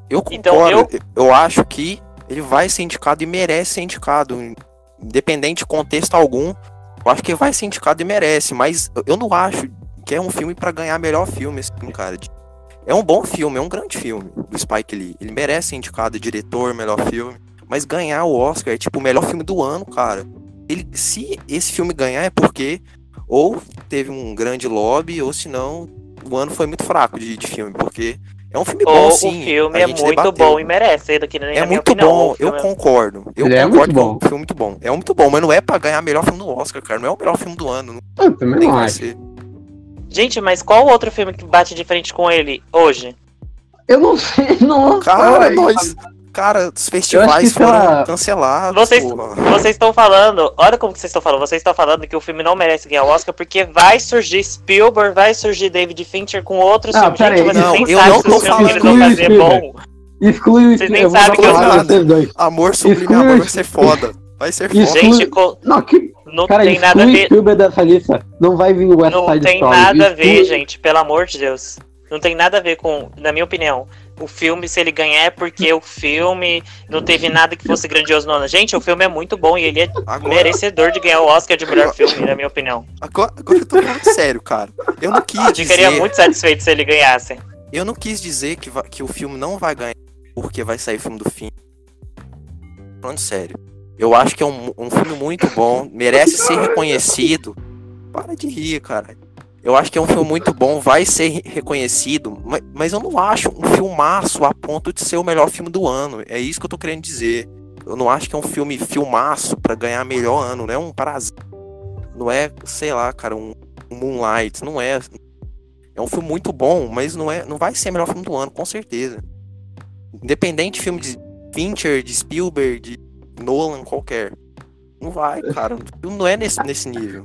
Eu Então, concordo. eu... acho que ele vai ser indicado e merece ser indicado. Independente de contexto algum, eu acho que vai ser indicado e merece. Mas eu- eu não acho que é um filme pra ganhar melhor filme, esse filme, cara. É um bom filme, é um grande filme do Spike Lee. Ele merece ser indicado diretor, melhor filme. Mas ganhar o Oscar é tipo o melhor filme do ano, cara. Ele, se esse filme ganhar é porque ou teve um grande lobby, ou senão o ano foi muito fraco de, de filme. Porque é um filme bom, Ou sim. o filme é muito debateu. bom e merece, que nem É minha muito opinião, bom, eu é- concordo. Eu Ele é concordo muito que é bom. um filme muito bom. É muito bom, mas não é pra ganhar melhor filme no Oscar, cara. Não é o melhor filme do ano. Não Eu também nem não acho. ser. Gente, mas qual outro filme que bate de frente com ele hoje? Eu não sei, nossa. Cara, nós. Cara, os festivais sei foram lá, cancelados. Vocês- porra. Vocês estão falando, olha como que vocês estão falando, vocês estão falando que o filme não merece ganhar o Oscar porque vai surgir Spielberg, vai surgir David Fincher com outros Ah, filmes. Gente, aí, vocês não, nem eu sabem não se tô filmes que eles vão falando fazer é Spielberg. bom. Exclui o Vocês nem sabem que eu nada. Amor sublime Exclui- amor vai ser foda. Vai ser foda. Gente, co- Não, que. não Cara, tem nada a exclui ver. Spielberg dessa lista. Não vai vir o West Não Side tem Story. nada a ver, Exclui- gente, pelo amor de Deus. Não tem nada a ver com, na minha opinião, o filme, se ele ganhar é porque o filme não teve nada que fosse grandioso no ano. Gente, o filme é muito bom e ele é Agora, merecedor de ganhar o Oscar de melhor filme, na minha opinião. agora, agora eu tô falando sério, cara. Eu não quis Eu ficaria dizer. muito satisfeito se ele ganhasse. Eu não quis dizer que, que o filme não vai ganhar porque vai sair filme do fim. Falando sério. Eu acho que é um, um filme muito bom, merece ser reconhecido. Para de rir, cara. Eu acho que é um filme muito bom, vai ser re- reconhecido, mas, mas eu não acho um filmaço a ponto de ser o melhor filme do ano. É isso que eu tô querendo dizer. Eu não acho que é um filme filmaço pra ganhar melhor ano, não é um parasita. Não é, sei lá, cara, um, um Moonlight, não é. É um filme muito bom, mas não é, não vai ser o melhor filme do ano, com certeza. Independente de filme de Fincher, de Spielberg, de Nolan, qualquer. Não vai, cara. O filme não é nesse, nesse nível.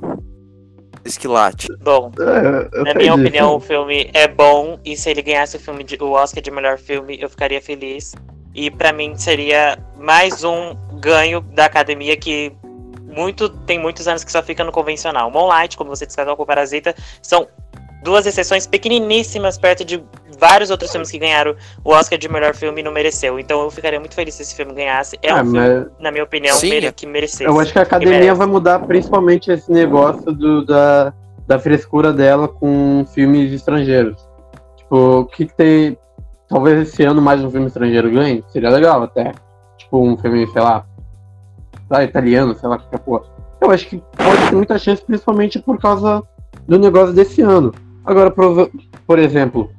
Esse quilate. Bom, É, na minha disso. opinião, o filme é bom e se ele ganhasse o filme de, o Oscar de melhor filme, eu ficaria feliz. E pra mim seria mais um ganho da academia que muito tem muitos anos que só fica no convencional. Moonlight, como você descreveu com o Parasita, são duas exceções pequeniníssimas perto de vários outros filmes que ganharam o Oscar de melhor filme e não mereceu. Então eu ficaria muito feliz se esse filme ganhasse. É Ah, um filme, mas na minha opinião, Sim, mere- é- que merecesse. eu acho que a academia merece. vai mudar principalmente esse negócio do, da, da frescura dela com filmes estrangeiros. Tipo, o que, que tem. Talvez esse ano mais um filme estrangeiro ganhe. Seria legal até. Tipo, um filme, sei lá. Sei lá, italiano, sei lá, qualquer porra. Eu acho que pode ter muita chance, principalmente por causa do negócio desse ano. Agora, por exemplo,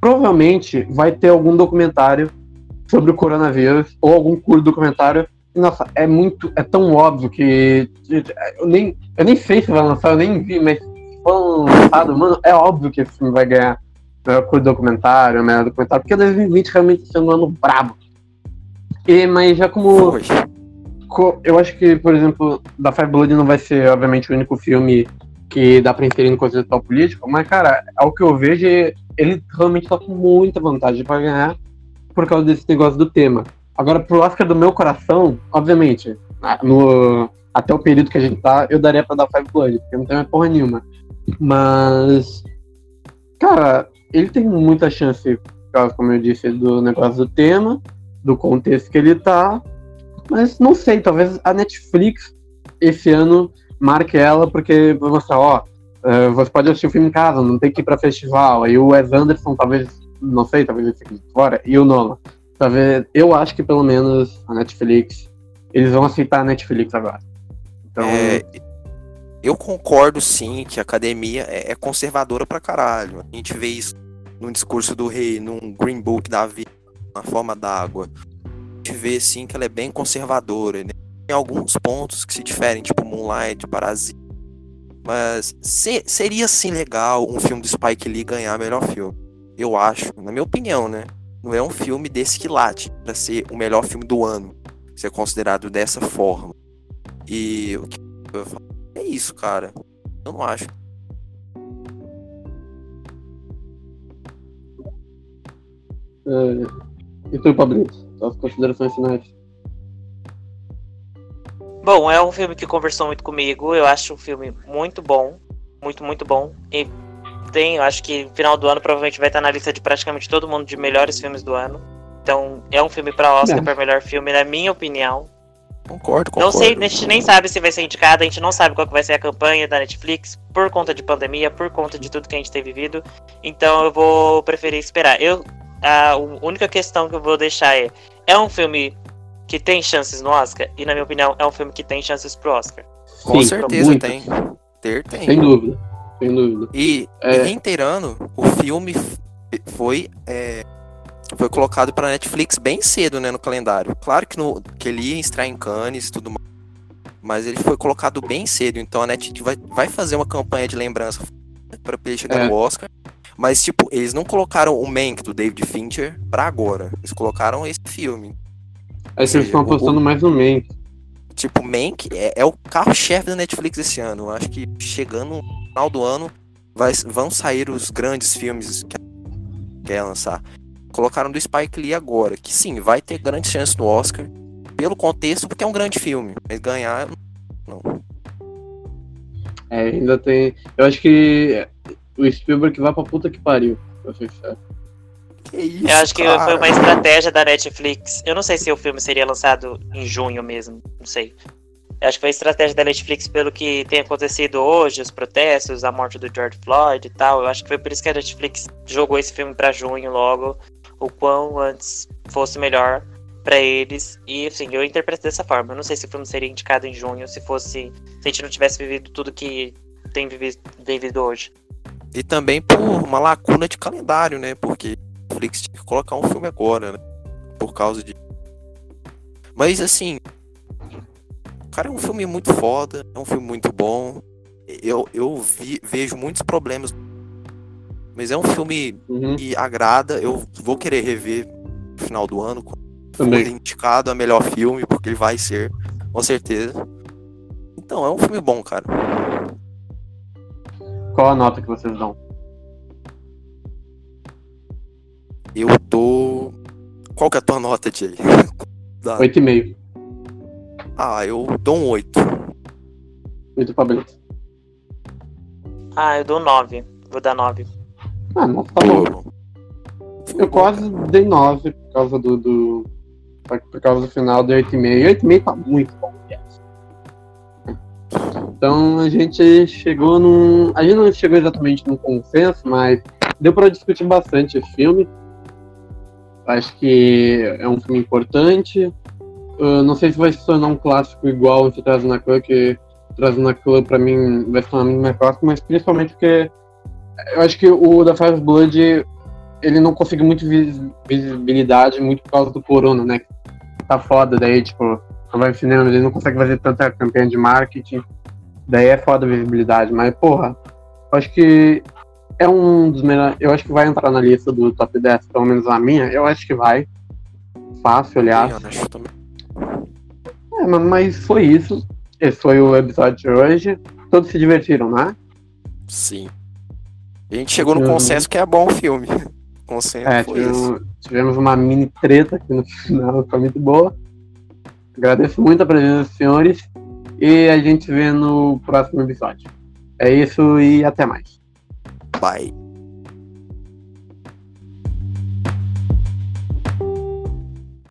provavelmente vai ter algum documentário sobre o coronavírus ou algum curto documentário. E, Nossa, é muito, é tão óbvio que eu nem, eu nem sei se vai lançar, eu nem vi, mas se for lançado, mano, é óbvio que esse filme vai ganhar melhor curto documentário, melhor documentário, porque 2020 realmente está sendo um ano brabo. E, mas já como eu acho que, por exemplo, da Five Blood não vai ser, obviamente, o único filme que dá pra inserir no contexto político, mas, cara, ao que eu vejo, ele realmente tá com muita vantagem pra ganhar por causa desse negócio do tema. Agora, pro Oscar do meu coração, obviamente, no, até o período que a gente tá, eu daria pra dar Five Blood, porque não tem mais porra nenhuma. Mas, cara, ele tem muita chance, como eu disse, do negócio do tema, do contexto que ele tá, mas não sei, talvez a Netflix esse ano marque ela, porque vai mostrar, ó, eh, você pode assistir o filme em casa, não tem que ir pra festival. Aí o Wes Anderson, talvez, não sei, talvez ele fique fora, e o Nolan. Ver, eu acho que pelo menos a Netflix, eles vão aceitar a Netflix agora. Então, É, eu concordo sim que a academia é, é conservadora pra caralho. A gente vê isso no discurso do rei, num Green Book da vida, na forma d'água. A gente vê sim que ela é bem conservadora. Né? Tem alguns pontos que se diferem, tipo Moonlight, Parasita. Mas se- seria sim legal um filme do Spike Lee ganhar melhor filme. Eu acho, na minha opinião, né? Não é um filme desse quilate pra ser o melhor filme do ano. Ser considerado dessa forma. E o que eu falar é isso, cara. Eu não acho. é, e tu, Pablito? As considerações finais. Bom, é um filme que conversou muito comigo. Eu acho um filme muito bom. Muito, muito bom. E tem, eu acho que no final do ano provavelmente vai estar na lista de praticamente todo mundo de melhores filmes do ano. Então, é um filme para Oscar, para melhor filme, na minha opinião. Concordo, Não concordo. sei, a gente nem sabe se vai ser indicado, a gente não sabe qual que vai ser a campanha da Netflix por conta de pandemia, por conta de tudo que a gente tem vivido. Então eu vou preferir esperar. Eu a única questão que eu vou deixar é: é um filme que tem chances no Oscar? E na minha opinião, é um filme que tem chances pro Oscar. Com Sim, certeza muito. tem. Ter tem. Sem dúvida. Sem dúvida. E, É. e reiterando, o filme foi é, foi colocado para Netflix bem cedo, né, no calendário. Claro que, no, que ele ia estrear em Cannes e tudo mais, mas ele foi colocado bem cedo. Então a Netflix vai, vai fazer uma campanha de lembrança para ele chegar É. no Oscar. Mas, tipo, eles não colocaram o Mank do David Fincher pra agora. Eles colocaram esse filme. Aí vocês estão apostando mais no Mank. Tipo, Mank é, é o carro-chefe da Netflix esse ano. Eu acho que chegando no final do ano vai- vão sair os grandes filmes que quer lançar. Colocaram do Spike Lee agora, que sim, vai ter grande chance no Oscar, pelo contexto, porque é um grande filme. Mas ganhar, não. É, ainda tem. Eu acho que o Spielberg vai pra puta que pariu. Pra sincero. Que isso, eu acho que cara. foi uma estratégia da Netflix. Eu não sei se o filme seria lançado em junho mesmo, não sei. Eu acho que foi a estratégia da Netflix pelo que tem acontecido hoje, os protestos, a morte do George Floyd e tal. Eu acho que foi por isso que a Netflix jogou esse filme pra junho logo, o quão antes fosse melhor pra eles. E assim, eu interpreto dessa forma. Eu não sei se o filme seria indicado em junho se fosse se a gente não tivesse vivido tudo que tem vivido, vivido hoje. E também por uma lacuna de calendário, né? Porque Netflix tinha que colocar um filme agora, né? Por causa de. Mas assim. Cara, é um filme muito foda, é um filme muito bom. Eu, eu vi- vejo muitos problemas. Mas é um filme Uhum. que agrada. Eu vou querer rever no final do ano. Quando for Também. indicado a melhor filme, porque ele vai ser, com certeza. Então, é um filme bom, cara. Qual a nota que vocês dão? Eu dou. Qual que é a tua nota, Jay? Dá. 8,5. Ah, eu dou um 8. Muito Pablito. Ah, eu dou 9. Vou dar 9. Ah, não, tá bom. Eu quase dei 9 por causa do. do por causa do final, dei 8,5. 8,5 tá muito bom. Então a gente chegou num. A gente não chegou exatamente num consenso, mas deu pra discutir bastante o filme. Acho que é um filme importante. Eu não sei se vai se tornar um clássico igual o Traz que Traz na Clã pra mim vai se tornar muito mais clássico, mas principalmente porque eu acho que o da Fire Blood ele não conseguiu muito vis- visibilidade muito por causa do corona, né? Tá foda, daí, tipo, não vai cinema, ele não consegue fazer tanta campanha de marketing. Daí é foda a visibilidade, mas, porra, eu acho que é um dos melhores. Eu acho que vai entrar na lista do top 10, pelo menos a minha, eu acho que vai. Fácil, aliás. Eu acho também. É, mas- foi isso. Esse foi o episódio de hoje. Todos se divertiram, né? Sim. A gente chegou no consenso que é bom o filme. Consenso É, tivemos, tivemos uma mini treta aqui no final, foi muito boa. Agradeço muito a presença dos senhores e a gente se vê no próximo episódio. É isso e até mais. Bye.